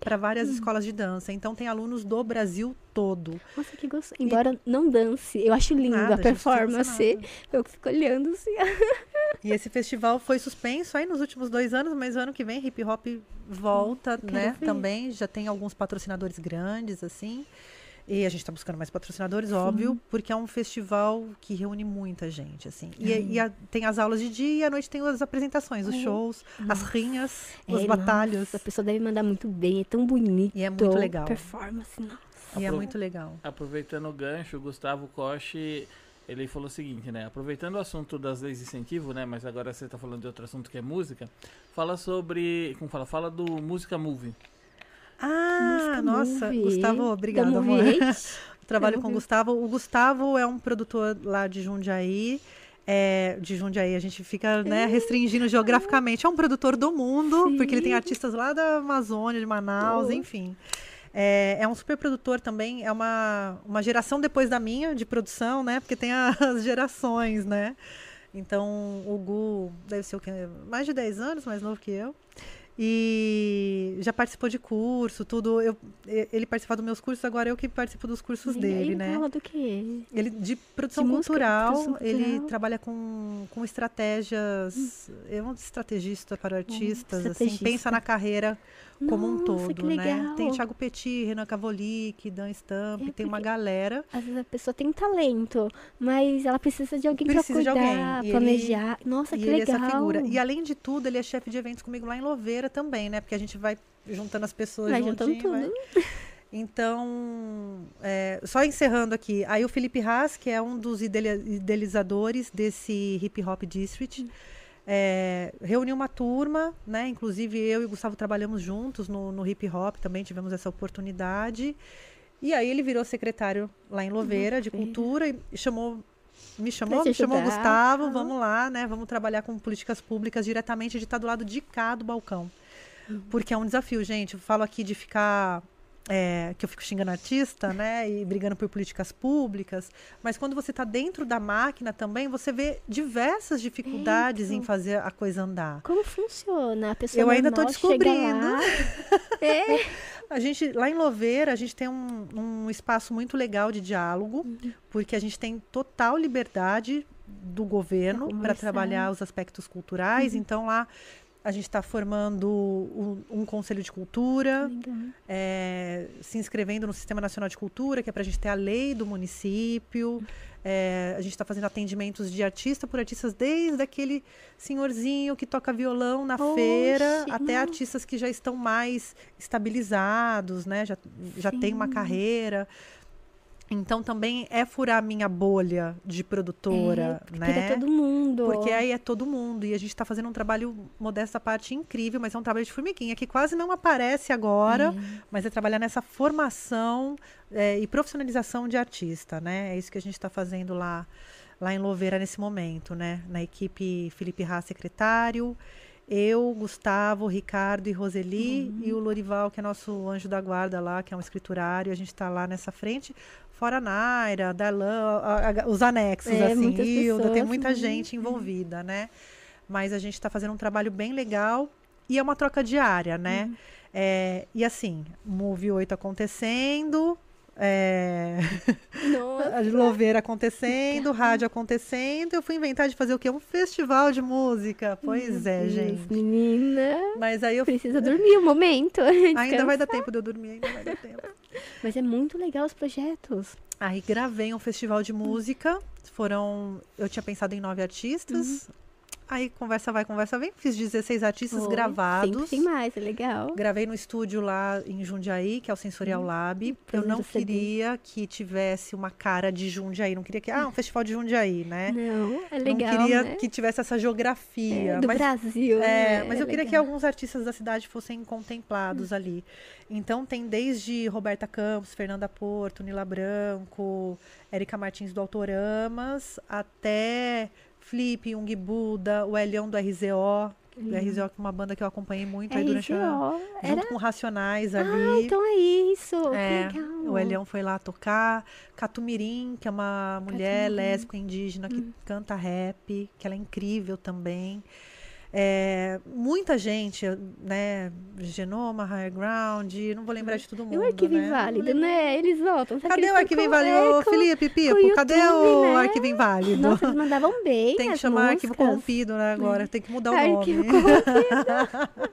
para várias escolas de dança. Então, tem alunos do Brasil todo. Nossa, que gostoso. Embora não dance, eu acho lindo Nada, a performance. Eu fico olhando assim. E esse festival foi suspenso aí nos últimos dois anos, mas ano que vem hip hop volta, quero né? ver. Também já tem alguns patrocinadores grandes, assim. E a gente está buscando mais patrocinadores, óbvio, porque é um festival que reúne muita gente, assim. E, e a- tem as aulas de dia e à noite tem as apresentações, os shows, as rinhas, as É, batalhas. nossa, a pessoa deve mandar muito bem, é tão bonito. E é muito legal. Performance, nossa. E é Apro- muito legal. Aproveitando o gancho, o Gustavo Koch, ele falou o seguinte, né? Aproveitando o assunto das leis de incentivo, né? Mas agora você tá falando de outro assunto que é música. Fala sobre, como fala? Fala do Música Movie. Ah, Música nossa, Movie. Gustavo, obrigada, Da amor. Trabalho com o. Gustavo. O Gustavo é um produtor lá de Jundiaí. É, de Jundiaí, a gente fica né, restringindo geograficamente. É um produtor do mundo, Sim. porque ele tem artistas lá da Amazônia, de Manaus, Oh. enfim. É, é um super produtor também, é uma, uma geração depois da minha de produção, né? Porque tem as gerações, né? Então, o Gu deve ser o quê? Mais de 10 anos mais novo que eu. E já participou de curso, tudo. Eu, ele participava dos meus cursos, agora eu que participo dos cursos E dele, aí, né? Fala do quê? Ele de produção De música, cultural, produção ele cultural. trabalha com, com estratégias, é um estrategista para artistas, assim, estrategista. pensa na carreira como um todo, que né? Tem Thiago Petit, Renan Cavolic, Dan Stamp, É, tem uma galera. Às vezes a pessoa tem talento, mas ela precisa de alguém Precisa pra alguém. cuidar, ele- planejar. Nossa, e que ele legal. é essa figura. E além de tudo, ele é chefe de eventos comigo lá em Louveira também, né? Porque a gente vai juntando as pessoas Vai juntando juntinho, vai- tudo. Então, é, só encerrando aqui, aí o Felipe Haas, que é um dos idealizadores desse Hip Hop District, é, reuniu uma turma, né? Inclusive eu e o Gustavo trabalhamos juntos no, no hip hop, também tivemos essa oportunidade. E aí ele virou secretário lá em Louveira de Louveira. Cultura e chamou me chamou, me chamou o. Gustavo, Aham. vamos lá, né? Vamos trabalhar com políticas públicas diretamente de estar do lado de cá do balcão. Porque é um desafio, gente. Eu falo aqui de ficar. É, que eu fico xingando artista, né? E brigando por políticas públicas. Mas quando você está dentro da máquina também, você vê diversas dificuldades em Então. fazer a coisa andar. Como funciona? A pessoa Eu ainda chega descobrindo. é. A gente, lá em Louveira, a gente tem um, um espaço muito legal de diálogo, Uhum. porque a gente tem total liberdade do governo para trabalhar os aspectos culturais. Uhum. Então lá a gente está formando um, um conselho de cultura, é, se inscrevendo no Sistema Nacional de Cultura, que é para a gente ter a lei do município. É, a gente está fazendo atendimentos de artista por artistas, desde aquele senhorzinho que toca violão na Oxe, feira, até não. artistas que já estão mais estabilizados, né? Já, já tem uma carreira. Então também é furar a minha bolha de produtora, é, né? Porque é todo mundo. Porque aí é todo mundo. E a gente está fazendo um trabalho, modesta parte, incrível, mas é um trabalho de formiguinha, que quase não aparece agora, mas é trabalhar nessa formação é, e profissionalização de artista, né? É isso que a gente está fazendo lá, lá em Louveira nesse momento, né? Na equipe Felipe Rá, secretário, eu, Gustavo, Ricardo e Roseli, Uhum. e o Lorival, que é nosso anjo da guarda lá, que é um escriturário, a gente está lá nessa frente. Fora a Naira, Darlan, a- a- os anexos, É, assim, Hilda, tem muita uhum. gente envolvida, né? Mas a gente está fazendo um trabalho bem legal e é uma troca diária, né? Uhum. É, e assim, Move 8 acontecendo, é, a Louveira acontecendo, rádio acontecendo. Eu fui inventar de fazer o quê? Um festival de música. Pois é, Deus, gente. Menina, Mas aí eu precisa dormir um momento. ainda vai dar tempo de eu dormir, ainda vai dar tempo. Mas é muito legal os projetos. Aí gravei um festival de música. Foram. Eu tinha pensado em nove artistas. Aí conversa vai, conversa vem. Fiz 16 artistas gravados. Tem mais, é legal. Gravei no estúdio lá em Jundiaí, que é o Sensorial Lab. pra Eu não queria que tivesse uma cara de Jundiaí. Não queria que. Ah, um festival de Jundiaí, né? Não, é legal, não queria né? que tivesse essa geografia. É, do mas, Brasil, é, né? mas É eu queria que legal. alguns artistas da cidade fossem contemplados ali. Então tem desde Roberta Campos, Fernanda Porto, Nila Branco, Érica Martins do Autoramas, até Flip, Jung Buda, o Elião do RZO, RZO que é uma banda que eu acompanhei muito aí durante a, RZO. junto Era... com Racionais ali. Ah, então é isso. É, que legal. O Elião foi lá tocar. Catumirim, que é uma mulher Catumirim. lésbica indígena que Hum. canta rap, que ela é incrível também. É, muita gente, né? Genoma, Higher Ground, não vou lembrar de todo mundo. E o Arquivo né? Inválido, né? Eles voltam. Cadê o Arquivo Inválido? é, Felipe, Pipo, o cadê YouTube, o né? Arquivo Inválido? Nossa, eles mandavam bem Tem que chamar Arquivo músicas. Corrompido, né, agora. Tem que mudar o Arquivo nome.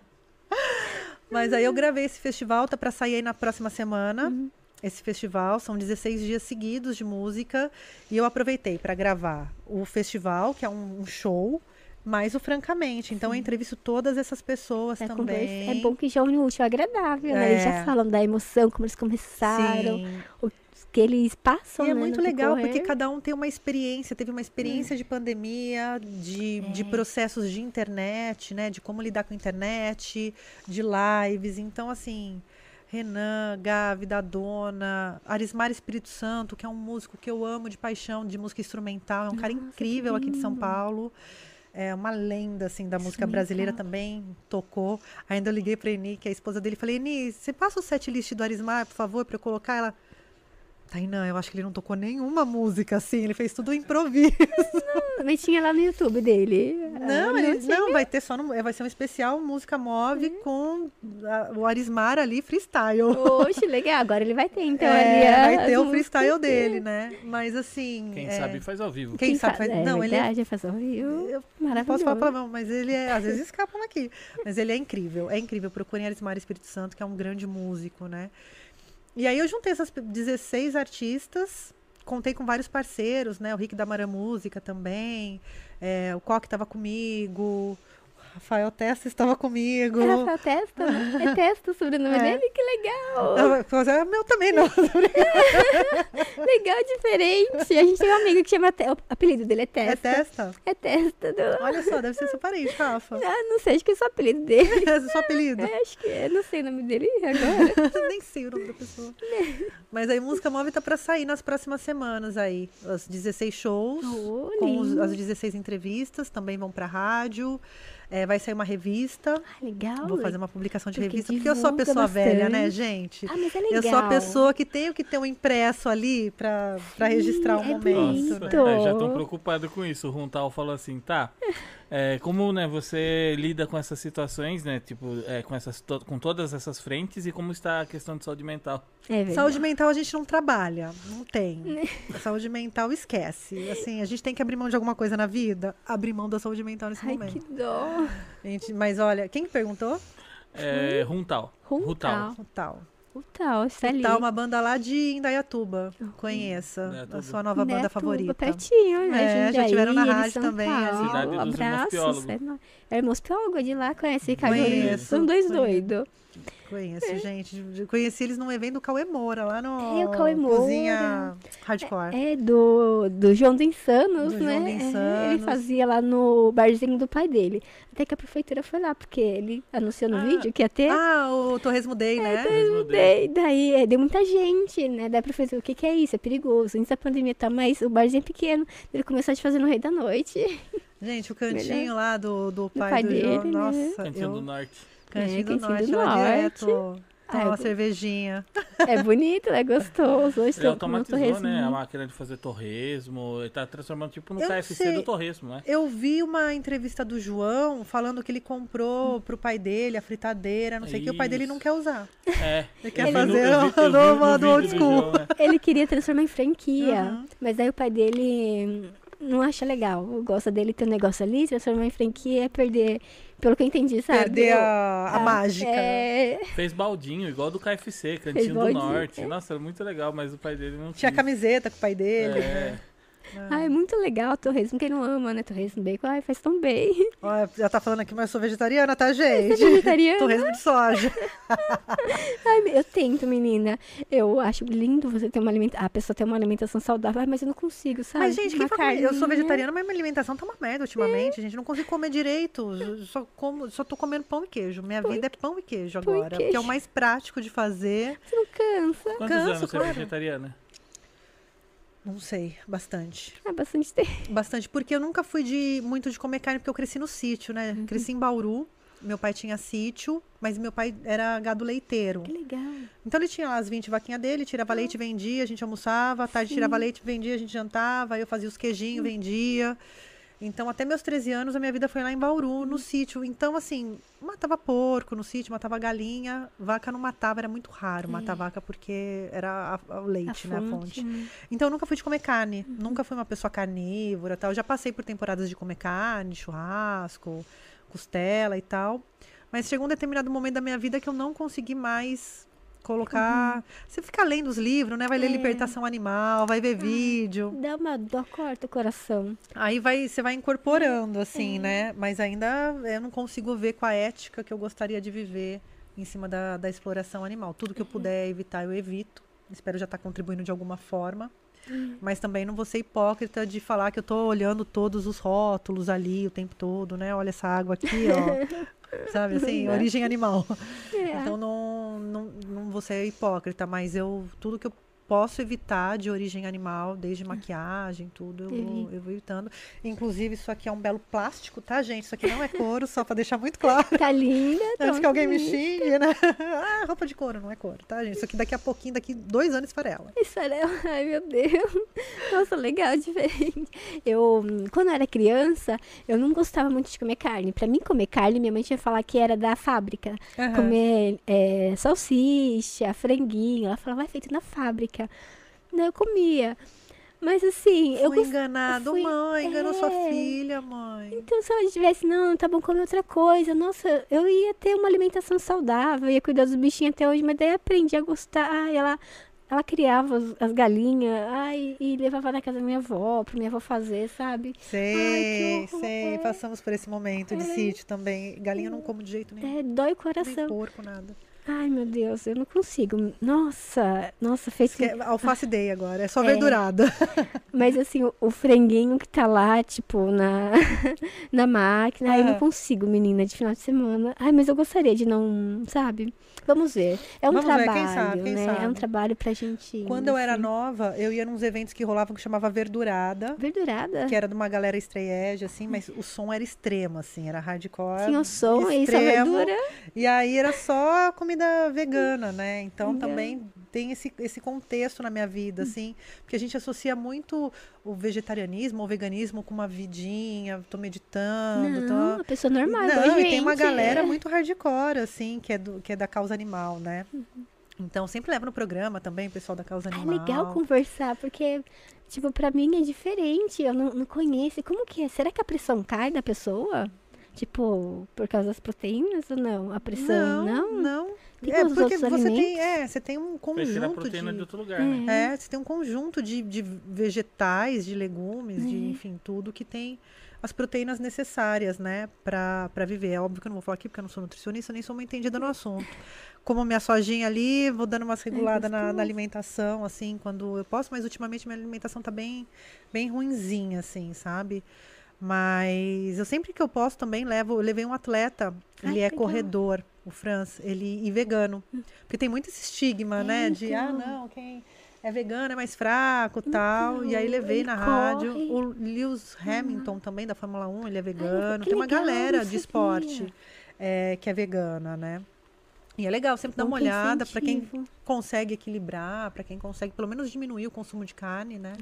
Mas aí eu gravei esse festival, tá pra sair aí na próxima semana. Uhum. Esse festival são 16 dias seguidos de música e eu aproveitei para gravar o festival, que é um, um show, mais o Francamente. Então eu entrevisto todas essas pessoas É, também. conversa- é bom que já une o útil ao agradável, né? Eles É. já falam da emoção, como eles começaram, Sim. o que eles passam, E é né, muito legal decorrer. porque cada um tem uma experiência, teve uma experiência de pandemia, de, de É. processos de internet, né? De como lidar com a internet, de lives. Então, assim, Renan, Gavi, da Dona, Arismar Espírito Santo, que é um músico que eu amo de paixão, de música instrumental, é um cara Nossa, que incrível aqui de São. Paulo. É uma lenda, assim, da música Instrumental. brasileira também, tocou. Ainda eu liguei pra Eni, que é a esposa dele, falei, Eni, você passa o set list do Arismar, por favor, pra eu colocar? Ela, Tainan, eu acho que ele não tocou nenhuma música, assim, ele fez tudo improviso. Também tinha lá no YouTube dele. Não, Ah, ele, tinha. não, vai ter só, no, vai ser um especial música move com a- o Arismar ali, freestyle. Oxe, legal. Agora ele vai ter, então, É, ali. vai ter o freestyle músicas. dele, né? Mas assim. Quem é, sabe faz ao vivo. Quem, sabe faz. É não, ele é verdade, faz ao vivo. Eu Maravilhoso. Não posso falar palavrão, mas ele é. Às vezes escapam aqui. Mas ele é incrível, é incrível. Procurem Arismar Espírito Santo, que é um grande músico, né? E aí eu juntei essas 16 artistas, contei com vários parceiros, né? O Rick da Mara Música também, é, o Coque estava comigo, Rafael Testa estava comigo. É Rafael Testa, né? É Testa o sobrenome É. dele? Que legal. Ah, mas é meu também, não. Legal, diferente. A gente tem um amigo que chama... Te- O apelido dele é É Testa. Testa? É Testa. do- Olha só, deve ser seu parente, Rafa. Ah, não sei, acho que é só apelido dele. É seu apelido. É, acho que é. Não sei o nome dele agora. Nem sei o nome da pessoa. Mas aí, Música Móvel tá pra sair nas próximas semanas aí. Os 16 shows, Oh, com os- as 16 entrevistas, também vão pra rádio. É, vai sair uma revista. Ah, legal. Vou fazer uma publicação de Porque revista, porque eu sou a pessoa velha, né, bastante. gente? Ah, mas é legal. Eu sou a pessoa que tenho que ter um impresso ali pra, pra registrar o é momento. bonito. né? É, já estão preocupados com isso. O Runtal falou assim, tá. É, como né, você lida com essas situações, né? Tipo, é, com, essas, to- com todas essas frentes e como está a questão de saúde mental. É. Saúde mental a gente não trabalha, não tem. Saúde mental esquece. Assim, a gente tem que abrir mão de alguma coisa na vida, abrir mão da saúde mental nesse Ai, momento. que dó. Gente, mas olha, quem que perguntou? É, Runtal. Runtal. O tal. O tal, está ali. Tá uma banda lá de Indaiatuba. Conheça. Indaiatuba. A sua nova banda favorita. Pertinho, né? É, já tiveram na rádio São também, ali. Paulo. Cidade dos Abraços. Irmãos É, é irmãos Piólogo de lá, conhece São dois doidos. Conheço, gente. Eu Conheci eles num evento do Cauê Moura, lá no É, o Cauê Moura. Cozinha Hardcore. É, do, do João dos Insanos, Do né? João dos É, Insanos. ele fazia lá no barzinho do pai dele. Até que a prefeitura foi lá, porque ele anunciou no Ah. vídeo que ia ter. Ah, o Torresmo Day, né? Mesmo dele. Daí, daí é, deu muita gente, né? Daí a prefeitura, o que, que é isso? É perigoso. Antes da pandemia tá, mas o barzinho é pequeno. Ele começou a te fazer no Rei da Noite. Gente, o cantinho lá do, do pai, pai do dele, João. né? Nossa, Cantinho eu... do Norte. Cantinho É, do Norte, do lá Norte. direto. Ah, Toma eu uma go- cervejinha. É bonito, é gostoso. Hoje Ele automatizou, né? A máquina de fazer torresmo. Ele tá transformando tipo no Eu KFC sei. do torresmo, né? Eu vi uma entrevista do João falando que ele comprou pro pai dele a fritadeira, não sei o que, o pai dele não quer usar. É. Ele quer vi fazer no- uma do old school. João, né? Ele queria transformar em franquia. Uhum. Mas aí o pai dele não acha legal. Gosta dele ter um negócio ali, transformar em franquia é perder, pelo que eu entendi, sabe? Perder a, a Ah, mágica. É, Fez baldinho, igual do KFC, Cantinho do Norte. é. Nossa, era muito legal, mas o pai dele não Tinha quis. camiseta com o pai dele. É. Ah, é muito legal torresmo. Quem não ama, né? Torresmo bacon, ai, faz tão bem. Ó, já tá falando aqui, mas eu sou vegetariana, tá, Você é gente? vegetariana? Torresmo de soja. Ai, eu tento, menina. Eu acho lindo você ter uma alimentação. A pessoa ter uma alimentação saudável, ai, mas eu não consigo, sabe? Mas, gente, Uma quem fala, eu sou vegetariana, mas minha alimentação tá uma merda ultimamente. gente não consigo comer direito. Eu Só, como, só tô comendo pão e queijo. Minha Pão e- vida é pão e queijo pão e agora. Que é queijo. o mais prático de fazer. Você não cansa. Quantos Canso, anos você é claro. vegetariana? Não sei, bastante. É bastante tempo. Bastante, porque eu nunca fui de muito de comer carne, porque eu cresci no sítio, né? Uhum. Cresci em Bauru. Meu pai tinha sítio, mas meu pai era gado leiteiro. Que legal. Então ele tinha lá as 20 vaquinhas dele, tirava leite, vendia, a gente almoçava, à tarde tirava leite, vendia, a gente jantava, aí eu fazia os queijinhos, vendia. Então, até meus 13 anos, a minha vida foi lá em Bauru, no sítio. Então, assim, matava porco no sítio, matava galinha. Vaca não matava, era muito raro matar vaca, porque era a- a- o leite, né? A fonte. né? Então, eu nunca fui de comer carne. Nunca fui uma pessoa carnívora tal. Já passei por temporadas de comer carne, churrasco, costela e tal. Mas chegou um determinado momento da minha vida que eu não consegui mais colocar. Você fica lendo os livros, né? Vai ler É. libertação animal, vai ver vídeo. Dá uma dó, corta o coração. Aí vai, você vai incorporando, assim, É. né? Mas ainda eu não consigo ver com a ética que eu gostaria de viver em cima da, da exploração animal. Tudo que eu puder evitar, eu evito. Espero já estar contribuindo de alguma forma. Mas também não vou ser hipócrita de falar que eu tô olhando todos os rótulos ali o tempo todo, né? Olha essa água aqui, ó. Sabe assim, origem animal. É. Então não, não, não vou ser hipócrita, mas eu tudo que eu posso evitar de origem animal, desde maquiagem, tudo, eu vou, eu vou evitando. Inclusive, isso aqui é um belo plástico, tá, gente? Isso aqui não é couro, só pra deixar muito claro. Tá linda. tá Antes que alguém me xingue, né? Ah, roupa de couro, não é couro, tá, gente? Isso aqui daqui a pouquinho, daqui dois anos farela. Esfarela, ai meu Deus. Nossa, legal, diferente. Eu, quando eu era criança, eu não gostava muito de comer carne. Pra mim, comer carne, minha mãe tinha falar que era da fábrica. Aham. Comer é, salsicha, franguinho. Ela falava, vai feito na fábrica. Daí eu comia. Mas assim, eu Fui enganado, fui- mãe, enganou sua é. filha, mãe. Então, se ela tivesse, não, tá bom, comer outra coisa. Nossa, eu ia ter uma alimentação saudável, ia cuidar dos bichinhos até hoje, mas daí aprendi a gostar. Ai, ela, ela criava as, as galinhas, ai, e levava na casa da minha avó, pra minha avó fazer, sabe? Sei, horror. sei. Passamos por esse momento de É. sítio também. Galinha eu não como de jeito nenhum. É, dói o Nem coração. porco, nada. Ai, meu Deus, eu não consigo. Nossa, nossa, fez Isso que é alface day agora, é só É. verdurada. Mas assim, o, o franguinho que tá lá, tipo, na, na máquina, ai, eu não Aham. consigo, menina, de final de semana. Ai, mas eu gostaria de não, sabe? Vamos ver. É um Vamos ver, quem trabalho, sabe, quem né? É um sabe. trabalho pra gente. Quando eu era assim. nova, eu ia nos eventos que rolavam que chamava Verdurada, Verdurada. que era de uma galera estreege, assim, mas o som era extremo, assim, era hardcore. Tinha o som e essa extremo. verdura. E aí era só comida vegana, né? Então Legal. também tem esse, esse contexto na minha vida, assim, porque a gente associa muito o vegetarianismo ou veganismo com uma vidinha, tô meditando, tô... Não, a pessoa normal, Não, e tem uma gente, galera é. muito hardcore, assim, que é, do, que é da causa animal, né? Uhum. Então, sempre leva no programa também o pessoal da causa É animal. legal conversar, porque, tipo, pra mim é diferente. Eu não, não conheço. Como que é? Será que a pressão cai da pessoa? Tipo, por causa das proteínas ou não? A pressão, Não, não? não. Tem É porque outros você tem, alimentos? é, você tem um conjunto proteína de... de... outro lugar, né? É, você tem um conjunto de, de vegetais, de legumes, de É. enfim, tudo que tem as proteínas necessárias, né, pra pra viver. É óbvio que eu não vou falar aqui porque eu não sou nutricionista, nem sou uma entendida no assunto. Como minha sojinha ali, vou dando umas reguladas na, gostoso. na alimentação, assim, quando eu posso, mas ultimamente minha alimentação tá bem, bem ruinzinha, assim, sabe? Mas eu sempre que eu posso também levo, eu levei um atleta, Ai, ele é legal. corredor, o Franz, ele e vegano. Porque tem muito esse estigma, É, né, de ah, então. não, quem é vegano é mais fraco, tal. E aí Então, levei na rádio. corre. O Lewis Hamilton também da Fórmula 1, ele é vegano. que tem uma legal, galera de esporte é, que é vegana, né? E é legal sempre dar Bom uma olhada para quem consegue equilibrar, para quem consegue pelo menos diminuir o consumo de carne, né?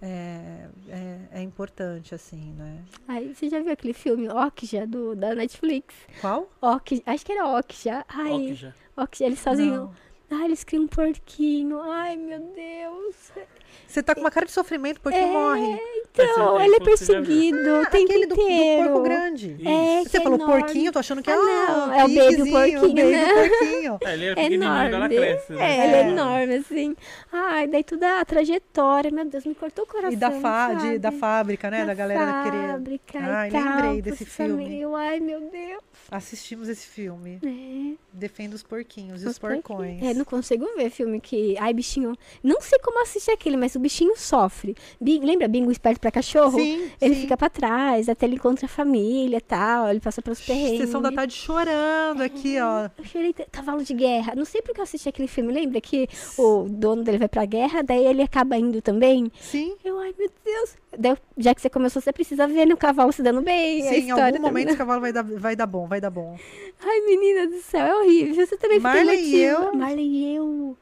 É, é, é importante, assim, né? Ai, você já viu aquele filme Okja, do, da Netflix? Qual? Okja, acho que era Okja. Ai, já. Okja, eles. Não. Ai, eles criam um porquinho. Ai, meu Deus. Você tá com uma cara de sofrimento porque É, morre. Então, Esse ele é perseguido o tempo Aquele do, do porco grande. É, Você falou enorme. porquinho, eu tô achando que é Ah, não, é o baby porquinho, o baby né? porquinho. É, ele É pequenininho, enorme. cresce. né? É, ele é É. enorme, assim. Ai, daí toda a trajetória, meu Deus, me cortou o coração. E da, fa de- da fábrica, né? Da, galera querer. fábrica Ai, e tal, lembrei desse filme. processamento. Ai, meu Deus. Assistimos esse filme. É, Defendo os porquinhos e os os porquinhos. porcões. É, não consigo ver filme que. Ai, bichinho. Não sei como assistir aquele, mas o bichinho sofre. Bi- Lembra Bingo Esperto pra cachorro, Sim, ele sim. fica pra trás, até ele encontra a família e tal, ele passa pelos perrengues. Sessão da tarde chorando aqui, ó. Eu chorei cavalo de guerra. Não sei porque eu assisti aquele filme. Lembra que o dono dele vai pra guerra, daí ele acaba indo também? Sim. Eu, ai meu Deus. Daí, já que você começou, você precisa ver né, o cavalo se dando bem. Sim, em algum momento esse cavalo vai dar, vai dar bom, vai dar bom. Ai, menina do céu, é horrível. Você também fica Marley e eu- Marley e eu.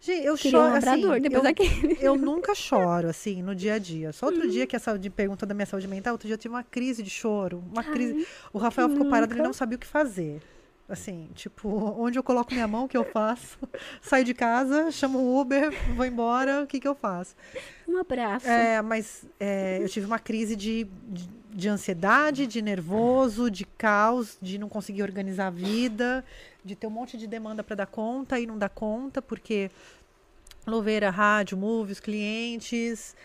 Gente, eu Queria um choro, labrador, assim, depois eu, daquele. eu nunca choro, assim, no dia a dia. Só outro Uhum. dia que a saúde pergunta da minha saúde mental, outro dia eu tive uma crise de choro. Uma Ai, crise. O Rafael ficou parado, ele nunca. não sabia o que fazer. Assim, tipo, onde eu coloco minha mão, o que eu faço? Saio de casa, chamo o Uber, vou embora, o que, que eu faço? Um abraço. É, mas é, eu tive uma crise de, de, de ansiedade, de nervoso, de caos, de não conseguir organizar a vida, de ter um monte de demanda para dar conta e não dar conta, porque louveira, rádio, movies, clientes.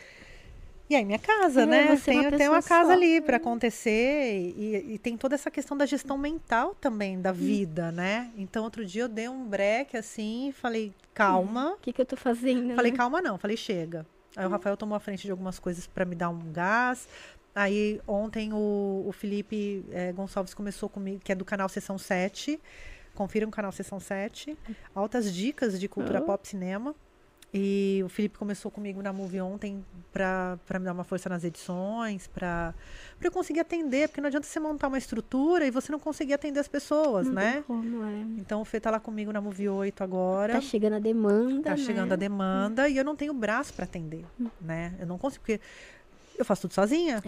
E aí, minha casa, É, né? é uma Tem, uma pessoa casa só. ali para acontecer e, e tem toda essa questão da gestão mental também da vida, né? Então, outro dia eu dei um break assim e falei, calma. O que, que eu tô fazendo? Falei, né? calma não, falei, chega. Aí o Rafael tomou a frente de algumas coisas para me dar um gás. Aí ontem o, o Felipe eh, Gonçalves começou comigo, que é do canal Sessão 7. Confiram o canal Sessão 7. Altas dicas de cultura Oh. pop cinema. E o Felipe começou comigo na Movie ontem para me dar uma força nas edições, para eu conseguir atender, porque não adianta você montar uma estrutura e você não conseguir atender as pessoas, Não né? como, é. Então o Fê tá lá comigo na Movie 8 agora. Tá chegando a demanda. Tá chegando né? a demanda e eu não tenho braço para atender, né? Eu não consigo, porque eu faço tudo sozinha.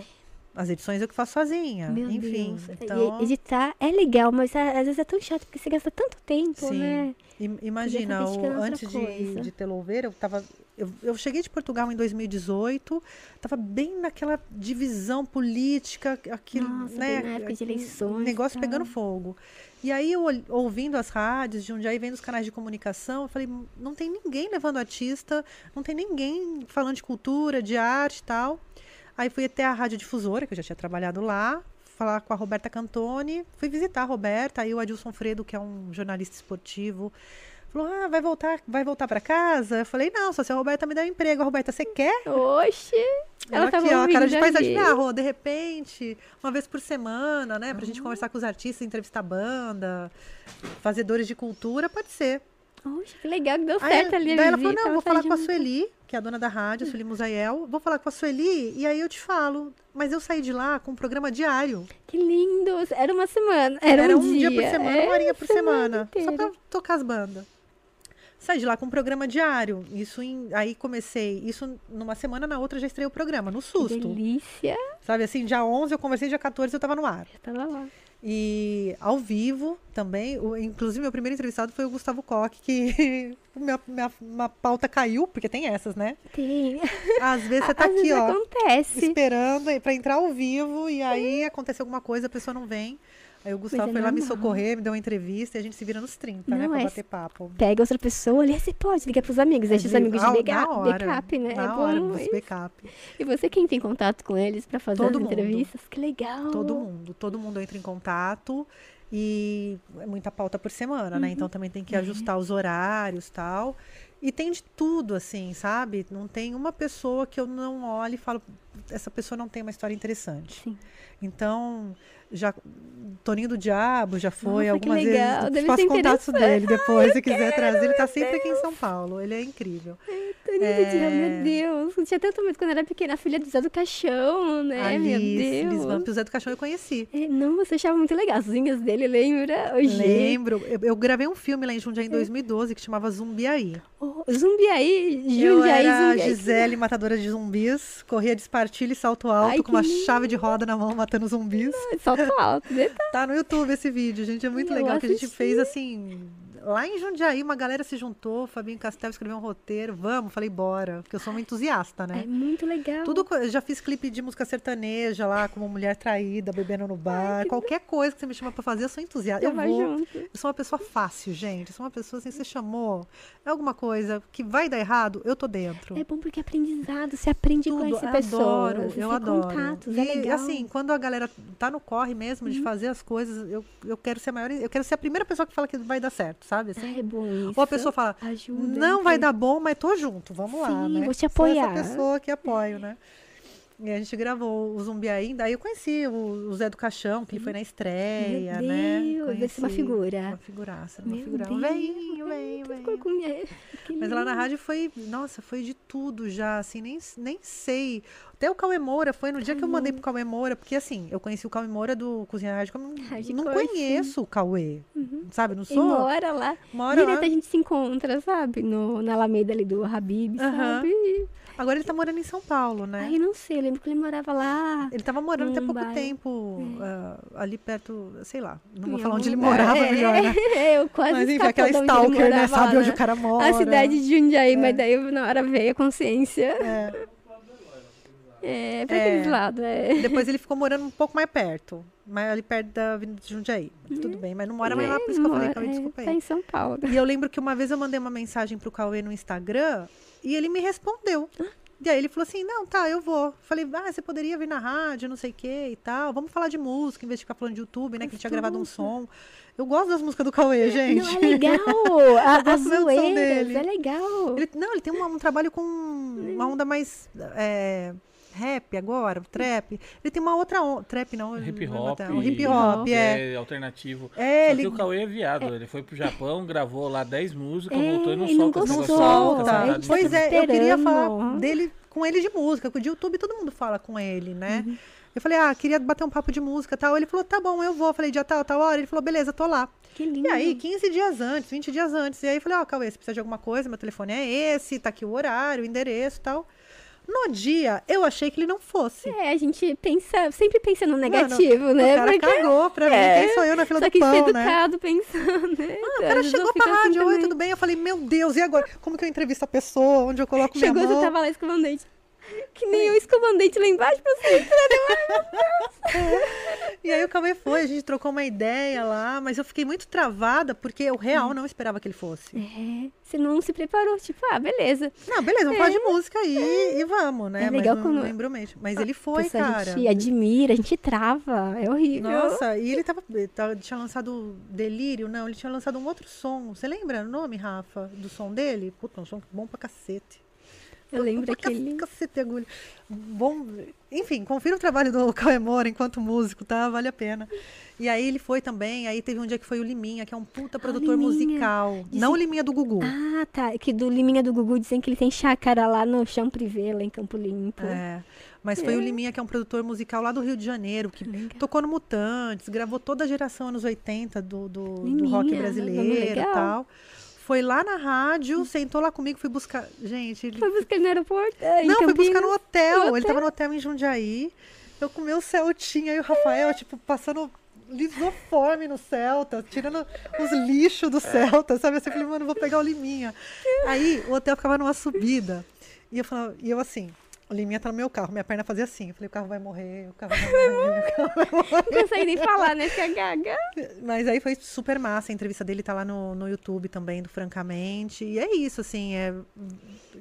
As edições eu que faço sozinha. Meu Enfim, Deus. então, E editar é legal, mas às vezes é tão chato porque você gasta tanto tempo, Sim. né? im- imagina, ter o- antes de, de ter louveira, eu tava eu, eu cheguei de Portugal em 2018, tava bem naquela divisão política, aquele, Nossa, né, na época de eleições, negócio tal. pegando fogo. E aí eu ouvindo as rádios de um dia e vendo os canais de comunicação, eu falei, não tem ninguém levando artista, não tem ninguém falando de cultura, de arte e tal. Aí fui até a Rádio Difusora, que eu já tinha trabalhado lá, falar com a Roberta Cantoni, fui visitar a Roberta, aí o Adilson Fredo, que é um jornalista esportivo, falou: "Ah, vai voltar, vai voltar para casa?" Eu falei: "Não, só se a Roberta me der um emprego. A Roberta, você quer?" Oxe! Ela Ela aqui, ó, cara de paisagem. Ah, Rô, de repente, uma vez por semana, né? Pra gente conversar com os artistas, entrevistar a banda, fazedores de cultura, pode ser. Oxe, que legal que deu Aí, certo ali. daí ela visita, falou, não, vou falar com a. Sueli, que é a dona da rádio, a Sueli Musaiel. Vou falar com a Sueli e aí eu te falo. Mas eu saí de lá com um programa diário. Que lindo! Era uma semana. Era, Era um, um dia, por semana, Era uma horinha por semana. Só inteira. pra tocar as bandas. Saí de lá com um programa diário. Isso em- aí comecei. Isso numa semana, na outra já estreei o programa, no Que susto. delícia! Sabe assim, dia 11 eu conversei, dia 14 eu tava no ar. Eu tava lá. E ao vivo também, o- inclusive meu primeiro entrevistado foi o Gustavo Koch, que minha, minha, minha pauta caiu, porque tem essas, né? Tem. Às vezes você tá Às aqui, ó, acontece. esperando pra entrar ao vivo, e aí acontece alguma coisa, a pessoa não vem. Aí o Gustavo é foi lá me normal. socorrer, me deu uma entrevista e a gente se vira nos 30, né? Não, Pra é- bater papo. Pega outra pessoa ali, você pode ligar pros amigos, deixa os amigos de backup, hora, backup, né? É hora bom. dos isso. backup. E você quem tem contato com eles pra fazer Todo as mundo. entrevistas? Que legal. Todo mundo, todo mundo entra em contato e é muita pauta por semana, né? Então também tem que ajustar os horários tal. E tem de tudo, assim, sabe? Não tem uma pessoa que eu não olhe e falo, essa pessoa não tem uma história interessante. Sim. Então, já Toninho do Diabo já foi Nossa, que algumas legal, vezes. deve Faço interessante. dele depois, se quiser trazer. Ele tá sempre aqui em São Paulo. Ele é incrível. Toninho É. do Diabo, meu Deus. Eu tinha tanto medo quando eu era pequena, a filha do Zé do Caixão, né? meu Alice, Deus. Liz Vamp e o Zé do Caixão eu conheci. É, não, você achava muito legal. As unhas dele, lembra? Jeito. Lembro. Eu, eu gravei um filme lá em Jundiaí em 2012 que chamava Zumbiaí. Oh, Zumbiaí, Eu Jundiaí, era Zumbiaí. Gisele, matadora de zumbis, corria de espartilho e salto alto, Ai, com uma lindo. chave de roda na mão, matando zumbis. Salto alto, né? Tá no YouTube esse vídeo, gente, é muito Eu legal, que a gente assisti. fez assim... Lá em Jundiaí, uma galera se juntou, Fabinho Castel escreveu um roteiro, vamos, falei, bora, porque eu sou uma entusiasta, né? É muito legal. Tudo, eu já fiz clipe de música sertaneja lá, como mulher traída, bebendo no bar, qualquer coisa que você me chama pra fazer, eu sou entusiasta. Eu Eu vou junto. eu sou uma pessoa fácil, gente. Eu sou uma pessoa assim, você chamou é alguma coisa que vai dar errado, eu tô dentro. É bom porque é aprendizado, você aprende com Tudo, essa pessoa. adoro, eu adoro. contatos, e é legal. assim, quando a galera tá no corre mesmo de fazer as coisas, eu, eu quero ser a maior, eu quero ser a primeira pessoa que fala que vai dar certo, sabe? Assim? Ah, é bom isso. Ou a pessoa fala, Ajuda, não vai né? dar bom, mas tô junto, vamos lá, Sim, né? vou te Sou apoiar. essa pessoa que apoio, né? E a gente gravou o Zumbi ainda. Aí eu conheci o, Zé do Caixão, que ele foi na estreia, Meu né? Deus, deve ser uma Conheci. figura. Uma figuraça, uma Meu. Deus, veinho, Mas lá na rádio foi, nossa, foi de tudo já, assim, nem, nem sei. Até o Cauê Moura foi no dia que eu mandei pro Cauê Moura, porque assim, eu conheci o Cauê Moura do Cozinha Rádio, não, não conheço o Cauê, sabe? Não E sou. mora lá. Mora lá. Direto a gente se encontra, sabe? No, na Alameda ali do Habib, Aham. sabe? Agora ele tá morando em São Paulo, né? Ai, não sei, eu lembro que ele morava lá. Ele tava morando até pouco bairro. tempo ah, ali perto, sei lá, não vou falar onde ele morava É, melhor, né? Eu quase Mas enfim, aquela stalker, né? Sabe lá, onde né? o cara mora. A cidade de Jundiaí, É. mas daí na hora veio a consciência. É. É, pra É. aqueles lados, é. Depois ele ficou morando um pouco mais perto, mas ali perto da Avenida de Jundiaí. Tudo bem, mas não mora mais lá, por isso que eu falei, Cauê, é, desculpa aí. Tá em São Paulo. E eu lembro que uma vez eu mandei uma mensagem pro Cauê no Instagram e ele me respondeu. E aí ele falou assim, não, tá, eu vou. Falei, ah, você poderia vir na rádio, não sei o que e tal. Vamos falar de música, em vez de ficar falando de YouTube, né? Que ele tinha gravado um som. Eu gosto das músicas do Cauê, gente. Não, é legal. A, as zoeiras, é legal. Ele, não, ele tem uma- um trabalho com uma onda mais é, rap agora, trap. Ele tem uma outra onda. Trap não. Hip não é hop. Um hip hop, é. é alternativo. É, Só ele que o Cauê é viado. Ele foi pro Japão, gravou lá 10 músicas, É, voltou e não não solta não Solta. solta. Ele sagrada. Pois tá é, eu queria falar dele com ele de música, porque de YouTube todo mundo fala com ele, né? Uhum. Eu falei, ah, queria bater um papo de música e tal. Ele falou, tá bom, eu vou. Eu falei, dia tal, tal hora. Ele falou, beleza, tô lá. Que lindo. E aí, 15 dias antes, 20 dias antes. E aí eu falei, ó, Cauê, você precisa de alguma coisa? Meu telefone é esse, tá aqui o horário, o endereço e tal. No dia, eu achei que ele não fosse. É, a gente pensa, sempre pensa no negativo, Mano, né? O cara Porque- cagou pra mim. É. Quem sou eu na fila Só do que pão, né? educado pensando, né? O cara chegou pra rádio, oi, tudo bem? Eu falei, meu Deus, e agora? Como que eu entrevisto a pessoa? Onde eu coloco Chegou, minha mão? tava lá escovando dente. Que nem eu escovando dente lá embaixo pra você. E aí o Cauê foi, a gente trocou uma ideia lá, mas eu fiquei muito travada porque eu real não esperava que ele fosse. É, você não se preparou, tipo, ah, beleza. Não, beleza, vamos falar de música aí e vamos, né? É legal mas não quando- lembro mesmo. Mas ele foi, cara. A gente admira, a gente trava, é horrível. Nossa, e ele tava, tava- tinha lançado Delírio, não, ele tinha lançado um outro som. Você lembra o nome, Rafa, do som dele? Puta, um som bom pra cacete. Eu lembro aquele... Cacete agulha. Bom, enfim, confira o trabalho do Cauê Moura enquanto músico, tá? Vale a pena. E aí ele foi também, aí teve um dia que foi o Liminha, que é um puta produtor Liminha. musical. Dizem- Não o Liminha do Gugu. Ah, tá. Que do Liminha do Gugu dizem que ele tem chácara lá no chão privê, lá em Campo Limpo. É, mas foi o Liminha, que é um produtor musical lá do Rio de Janeiro, que Legal. tocou no Mutantes, gravou toda a geração anos 80 do, do, do Liminha, rock nome brasileiro e tal. Foi lá na rádio, sentou lá comigo, fui buscar. Gente, ele. Foi buscar ele no aeroporto? é, Não, fui buscar no hotel. No Ele tava no hotel em Jundiaí. Eu com o meu Celtinha e o Rafael, tipo, passando lisoforme no Celta, tirando os lixos do Celta, sabe? Assim, eu falei, mano, vou pegar o Liminha. Aí o hotel ficava numa subida. E eu falava, e eu assim, Liminha tá no meu carro, minha perna fazia assim. Eu falei, o carro vai morrer, o carro vai morrer. o carro vai morrer. Não consegue nem falar, né? Fica gaga. Mas aí foi super massa. A entrevista dele tá lá no, no YouTube também, do Francamente. E é isso, assim. É,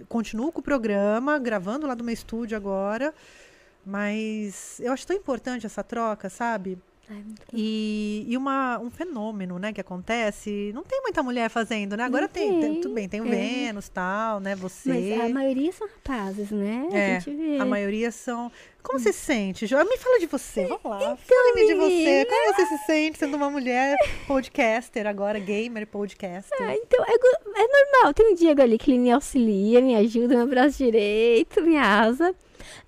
continuo com o programa, gravando lá do meu estúdio agora. Mas eu acho tão importante essa troca, sabe? E, e uma, um fenômeno, né, que acontece. Não tem muita mulher fazendo, né? Agora tem, tem- tudo bem, tem o é. Vênus tal, né? Você. Mas a maioria são rapazes, né? É, a gente vê. A maioria são. Como você se sente, Jo? Me fala de você. Vamos lá. Fale-me de você. Como você se sente sendo uma mulher podcaster agora, gamer podcaster? Ah, então, é, é normal. Tem um Diego ali que ele me auxilia, me ajuda, meu braço direito, minha asa.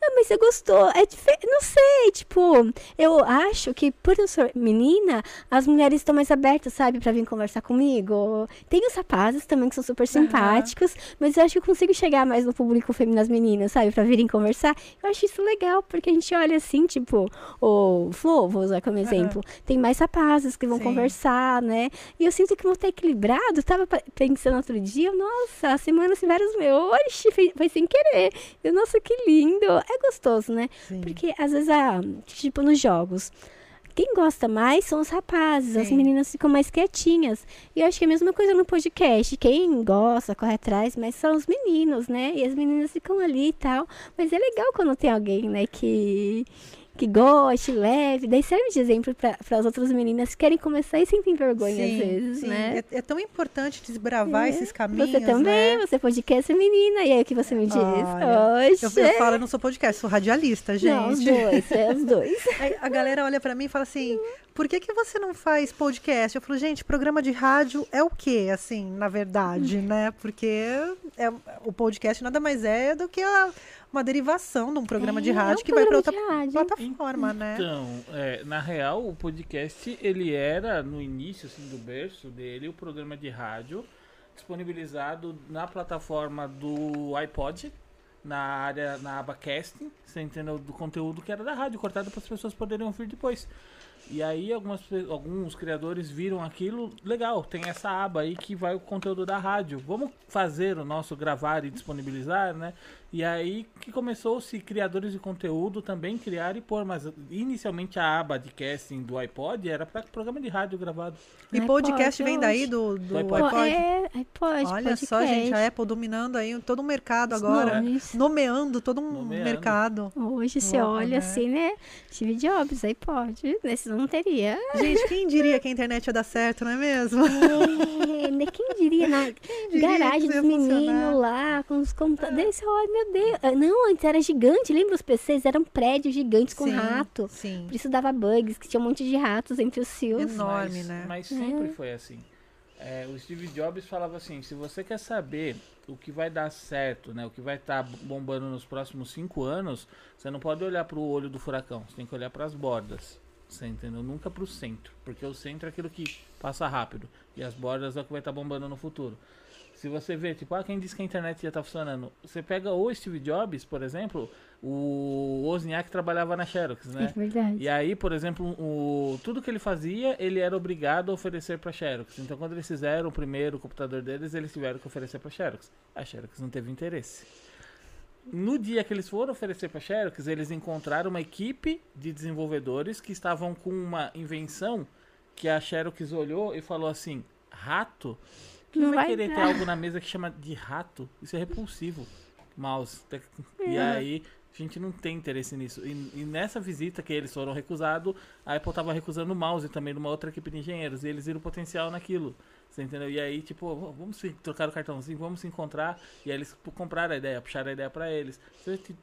Ah, mas você gostou. É dife- Não sei, tipo, eu acho que por eu ser menina, as mulheres estão mais abertas, sabe, pra vir conversar comigo. Tem os rapazes também que são super simpáticos, mas eu acho que eu consigo chegar mais no público feminino, nas meninas, sabe, pra virem conversar. Eu acho isso legal, porque a gente olha assim, tipo, o Flo, vou usar como exemplo, tem mais rapazes que vão Sim. conversar, né? E eu sinto que vou estar equilibrado. Tava pensando outro dia, nossa, a semana se vários meus. Oxi, foi, foi sem querer. Eu, nossa, que lindo. É gostoso, né? Sim. Porque às vezes, a, tipo, nos jogos. Quem gosta mais são os rapazes, as Sim. meninas ficam mais quietinhas. E eu acho que é a mesma coisa no podcast. Quem gosta, corre atrás, mas são os meninos, né? E as meninas ficam ali e tal. Mas é legal quando tem alguém, né, que, que goste, leve. Daí serve de exemplo para as outras meninas que querem começar e sentem vergonha às vezes, sim. né? É, é tão importante desbravar É. esses caminhos, Você também, né? você podcast menina. E aí o que você me diz? Olha, Eu, Oxe. eu falo, eu não sou podcast, sou radialista, gente. Não, os dois, é os dois. Aí a galera olha pra mim e fala assim: por que, que você não faz podcast? Eu falo, gente, programa de rádio é o quê, assim, na verdade, né? Porque é, o podcast nada mais é do que a- uma derivação de um programa de É, rádio é um que vai pra programa outra de plataforma, né? Então, é, na real, o podcast, ele era, no início, assim, do berço dele, o programa de rádio disponibilizado na plataforma do iPod, na área, na aba casting, você entendeu? Do conteúdo que era da rádio, cortado para as pessoas poderem ouvir depois. E aí algumas, alguns criadores viram aquilo, legal, tem essa aba aí que vai o conteúdo da rádio. Vamos fazer o nosso gravar e disponibilizar, né? E aí que começou-se criadores de conteúdo também criar e pôr, mas inicialmente a aba de casting do iPod era para programa de rádio gravado. E iPod podcast vem daí do, do Do iPod. iPod. É, iPod, Olha só, podcast. gente, a Apple dominando aí todo o mercado Os agora. nomes. Nomeando todo um Nomeando. mercado. Hoje você Louco, olha né? assim, né? Steve Jobs, iPod. Nesse não teria. Gente, quem diria que a internet ia dar certo, não é mesmo? É, né? Quem diria na diria garagem dos meninos lá, com os computadores. Olha, meu Deus. Ah, Não, antes era gigante. Lembra os PCs? Eram prédios gigantes com Sim, rato. Sim. Por isso dava bugs, que tinha um monte de ratos entre os fios. Enorme, mas, né? Mas sempre foi assim. É, o Steve Jobs falava assim: se você quer saber o que vai dar certo, né, o que vai estar bombando nos próximos cinco anos, você não pode olhar para o olho do furacão, você tem que olhar para as bordas. Você entendeu? Nunca para o centro, porque o centro é aquilo que passa rápido e as bordas é o que vai estar bombando no futuro. Se você vê, tipo, ah, quem disse que a internet já tá funcionando? Você pega o Steve Jobs, por exemplo, o Wozniak trabalhava na Xerox, né? É verdade. E aí, por exemplo, o, tudo que ele fazia, ele era obrigado a oferecer para Xerox. Então, quando eles fizeram o primeiro computador deles, eles tiveram que oferecer para Xerox. A Xerox não teve interesse. No dia que eles foram oferecer para Xerox, eles encontraram uma equipe de desenvolvedores que estavam com uma invenção que a Xerox olhou e falou assim: rato? Quem Não vai, vai querer ter dar." algo na mesa que chama de rato? Isso é repulsivo. Mouse. Tec- E É. aí, a gente não tem interesse nisso. E, e nessa visita que eles foram recusados, a Apple tava recusando o mouse também de uma outra equipe de engenheiros. E eles viram potencial naquilo. Você entendeu? E aí, tipo, "Ô, vamos se trocar o cartãozinho, vamos se encontrar. E aí eles compraram a ideia, puxaram a ideia pra eles.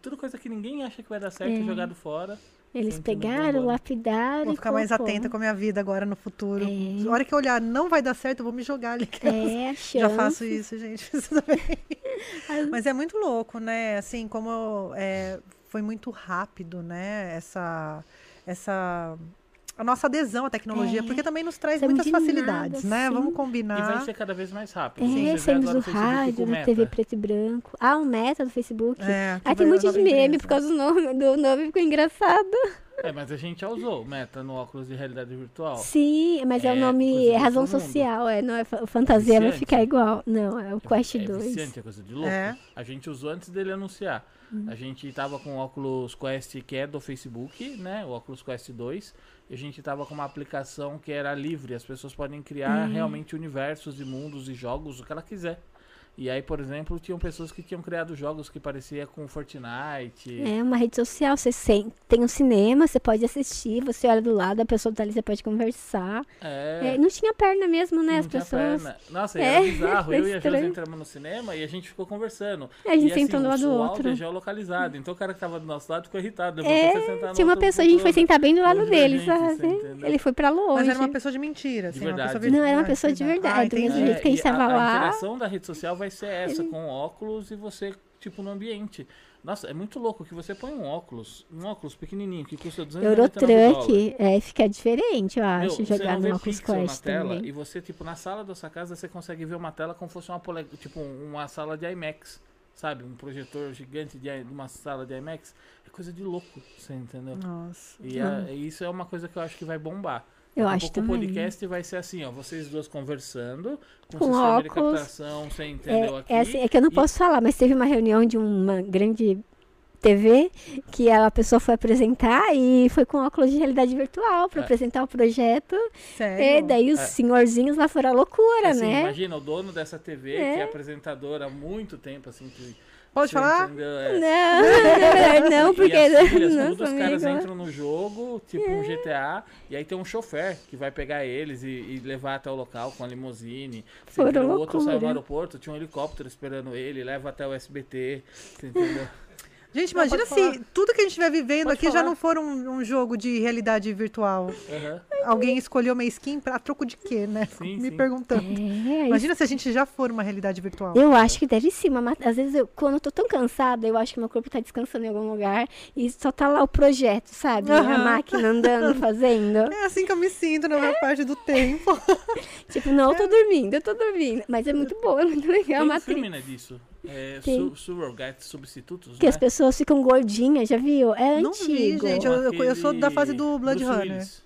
Tudo coisa que ninguém acha que vai dar certo é, É. jogado fora. Eles pegaram, lapidaram. Vou ficar mais atenta com a minha vida agora no futuro. É. A hora que eu olhar, não vai dar certo, eu vou me jogar ali. É, a chance. Já faço isso, gente. Mas é muito louco, né? Assim, como é, foi muito rápido, né? Essa, essa a nossa adesão à tecnologia, É. porque também nos traz muitas de facilidades, nada, né? sim. Vamos E vai combinar. ser cada vez mais rápido. É, agora do o rádio, o. TV preto e branco. Ah, um meta do Facebook. É, Ah, tem vai- muito nova de meme empresa. por causa do nome, do nome ficou engraçado. É, mas a gente já usou o Meta no óculos de realidade virtual. Sim, mas é, o É, nome, coisa é razão social, é, não é fa- fantasia, vai ficar igual. Não, é o Quest é 2. viciante, é coisa de louco. É. A gente usou antes dele anunciar. Uhum. A gente tava com o óculos Quest que é do Facebook, né? O óculos Quest 2. E a gente tava com uma aplicação que era livre. As pessoas podem criar Uhum. realmente universos e mundos e jogos, o que ela quiser. E aí, por exemplo, tinham pessoas que tinham criado jogos que parecia com Fortnite. É uma rede social, você sem- tem um cinema, você pode assistir, você olha do lado, a pessoa tá ali, você pode conversar. É. É, não tinha perna mesmo, né, não as tinha pessoas. perna. Nossa, É, era bizarro. Eu e a Josi entramos no cinema e a gente ficou conversando. A gente e, assim, sentou do lado do o outro. é geolocalizado. Então o cara que tava do nosso lado ficou irritado. É, sentar no tinha uma pessoa, a gente foi sentar bem do lado dele, gente, sabe? Ele foi pra longe. Mas era uma pessoa de mentira, De assim, uma pessoa verdade. Não, era uma Ah, pessoa de verdade, Ah, do mesmo jeito que a gente tava a, lá. A interação da rede social vai ser essa, com óculos e você, tipo, no ambiente. Nossa, é muito louco que você põe um óculos, um óculos pequenininho que custa 299 dólares. Eurotruck, é, fica diferente, eu Meu, acho, você jogar no na Quest tela também. e você, tipo, na sala da sua casa, você consegue ver uma tela como fosse uma tipo, uma sala de IMAX, sabe? Um projetor gigante de uma sala de IMAX. É coisa de louco, você entendeu? Nossa. E a- e isso é uma coisa que eu acho que vai bombar. Eu a acho pouco também. O podcast vai ser assim, ó, vocês duas conversando, com, Com sistema de óculos. captação, você entendeu aqui? É, é assim, é que eu não E- posso falar, mas teve uma reunião de uma grande TV, que a pessoa foi apresentar e foi com óculos de realidade virtual para É. apresentar o projeto. Sério? E daí os É. senhorzinhos lá foram a loucura, Assim, né? Imagina, o dono dessa TV, É. que é apresentador há muito tempo, assim, que. Pode você falar? entendeu? É. Não, não, E porque as filhas, não tudo sou os caras amiga. entram no jogo, tipo um GTA, e aí tem um chofer que vai pegar eles e, e levar até o local com a limusine. Você o outro sai loucura. aeroporto, tinha um helicóptero esperando ele, leva até o SBT, você entendeu? Gente, Não, imagina se falar. tudo que a gente estiver vivendo Pode aqui já falar. não for um, um jogo de realidade virtual. Aham. Alguém escolheu uma skin pra troco de quê, né? Sim, Me sim. perguntando. É, Imagina se a gente já for uma realidade virtual. Eu acho que deve sim, mas às vezes eu, quando eu tô tão cansada, eu acho que meu corpo tá descansando em algum lugar e só tá lá o projeto, sabe? A Aham. máquina andando, fazendo. É assim que eu me sinto na maior parte do tempo. Tipo, não, eu tô dormindo, eu tô dormindo. Mas é muito boa, é muito legal. Tem a matriz. filme, né, disso. É, su Surrogate, Substitutos, Que né? as pessoas ficam gordinhas, já viu? É Não antigo. vi, gente. Eu, eu- eu sou da fase do Blood Bruce Runner. Willis.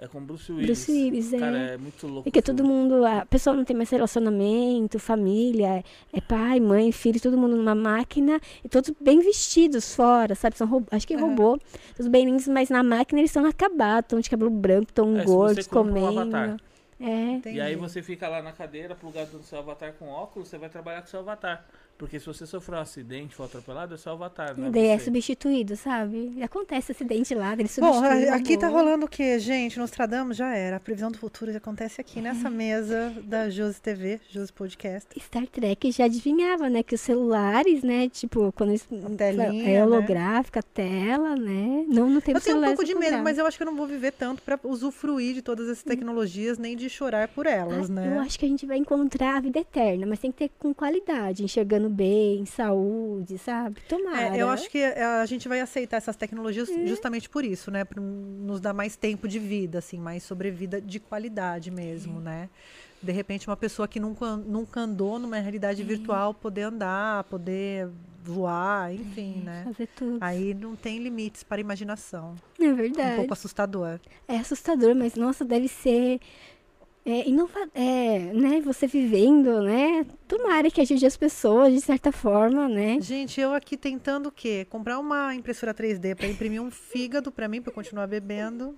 É com Bruce Willis. Bruce Willis, é. Cara, é muito louco. E que todo mundo, a pessoa não tem mais relacionamento, família, é pai, mãe, filho, todo mundo numa máquina e todos bem vestidos fora, sabe? São robô, acho que é robô. Todos bem lindos, mas na máquina eles estão acabados, estão de cabelo branco, estão É, gordos, compra um comendo. avatar. É. E aí você fica lá na cadeira, plugado no seu avatar com óculos, você vai trabalhar com seu avatar. Porque se você sofrer um acidente, for atropelado, é seu avatar, né? Daí é você. substituído, sabe? E acontece acidente lá, eles Bom, substituem. a- o aqui tá rolando o quê, gente? Nostradamus já era. A previsão do futuro já acontece aqui nessa mesa da Josi TV, Josi Podcast. Star Trek já adivinhava, né? Que os celulares, né? Tipo, quando eles. telinha, é né? holográfica, tela, né? Não, não tem Eu tenho um pouco de medo, mas eu acho que eu não vou viver tanto pra usufruir de todas essas tecnologias, nem de chorar por elas, Eu né? acho que a gente vai encontrar a vida eterna, mas tem que ter com qualidade, enxergando bem, saúde, sabe? Tomara. É, eu acho que é, a gente vai aceitar essas tecnologias justamente por isso, né? Pra nos dar mais tempo de vida, assim, mais sobrevida de qualidade mesmo, né? De repente, uma pessoa que nunca, nunca andou numa realidade virtual poder andar, poder voar, enfim, né? Fazer tudo. Aí não tem limites para a imaginação. É Um verdade. pouco assustador. É assustador, mas nossa, deve ser. É, inova é, né? Você vivendo, né? Tomara que ajude as pessoas de certa forma, né? Gente, eu aqui tentando o quê? Comprar uma impressora 3D para imprimir um fígado para mim, para continuar bebendo.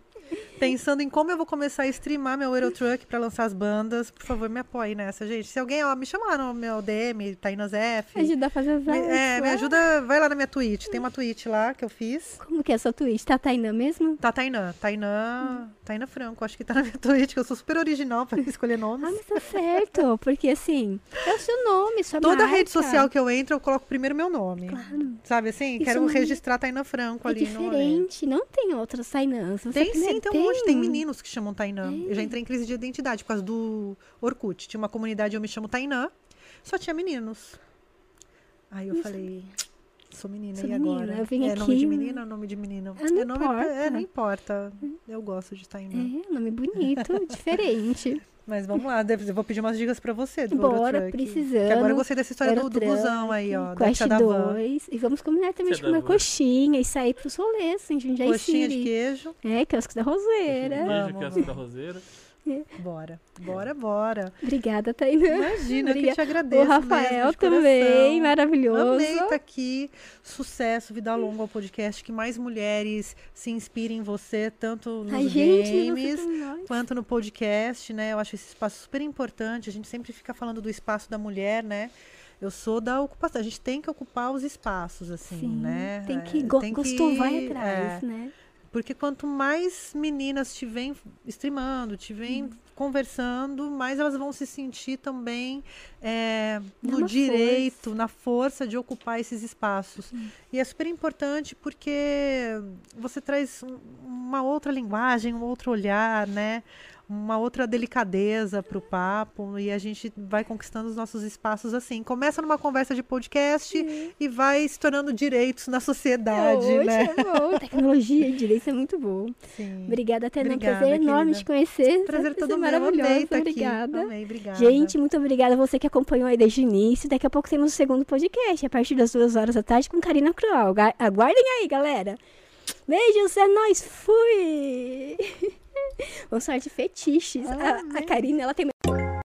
Pensando em como eu vou começar a streamar meu Eurotruck para lançar as bandas. Por favor, me apoie nessa, gente. Se alguém ó, me chamar no meu DM, Tainas F. Ajudar a fazer as Me, artes é, me lá. ajuda, vai lá na minha Twitch. Tem uma Twitch lá que eu fiz. Como que é a sua Twitch? Tá Tainã mesmo? Tá, Tainã. Tainã. Tainã Franco. Acho que tá na minha Twitch, que eu sou super original para escolher nomes. Ah, mas tá certo, porque assim, é o seu nome, sua Toda marca. rede social que eu entro, eu coloco primeiro meu nome. Claro. Sabe assim? Isso Quero não- registrar Tainã Franco É ali no rolê. diferente, não tem outras Tainãs. Você Tem sim, tem um monte. Tem meninos que chamam Tainã. Eu já entrei em crise de identidade por causa do Orkut. Tinha uma comunidade, eu me chamo Tainã, só tinha meninos. Aí eu falei, sou menina, Sou e menina, agora? eu vim é nome aqui- de menina ou nome de menino? Ah, não é nome, importa. É, não importa. Eu gosto de Tainã. É, nome bonito, diferente. Mas vamos lá, eu vou pedir umas dicas pra você do Bora, Eurotruck. precisando. Que agora eu gostei dessa história do, do Eurotruck, busão aí, ó. Quest da. 2. E vamos combinar também de Tia da comer coxinha e sair pros rolês em Jundiaí Coxinha de City. queijo. É, quiosque da Roseira. Beijo, Vamos, que é vamos. da Roseira. Bora, bora, bora. Obrigada, Tainã. Imagina, eu que Obrigada. te agradeço O Rafael mesmo, também, maravilhoso. Amei estar aqui. Sucesso, vida longa ao podcast. Que mais mulheres se inspirem em você, tanto nos Ai, gente, games nós. quanto no podcast, né? Eu acho esse espaço super importante. A gente sempre fica falando do espaço da mulher, né? Eu sou da ocupação. A gente tem que ocupar os espaços, assim, Sim, né? tem que, É, go tem gostou, que- vai atrás, é, né? Porque quanto mais meninas te vêm streamando, te vêm Uhum. conversando, mais elas vão se sentir também é, no direito, na força de ocupar esses espaços. E é super importante porque você traz um- uma outra linguagem, um outro olhar, né? Uma outra delicadeza para o papo e a gente vai conquistando os nossos espaços assim. Começa numa conversa de podcast e vai se tornando direitos na sociedade, Hoje né? é bom. Tecnologia e direito é muito bom. Sim. Obrigada, Tainá. Obrigada, Prazer enorme querida. te conhecer. Prazer todo é meu. Amei maravilhosa. estar aqui. Obrigada. Amei, obrigada. Gente, muito obrigada a você que acompanhou aí desde o início. Daqui a pouco temos o segundo podcast, a partir das duas horas da tarde, com Karina Cruel. Aguardem aí, galera. Beijos, é nóis. Fui! Vamos falar de fetiches. A, a Karina, ela tem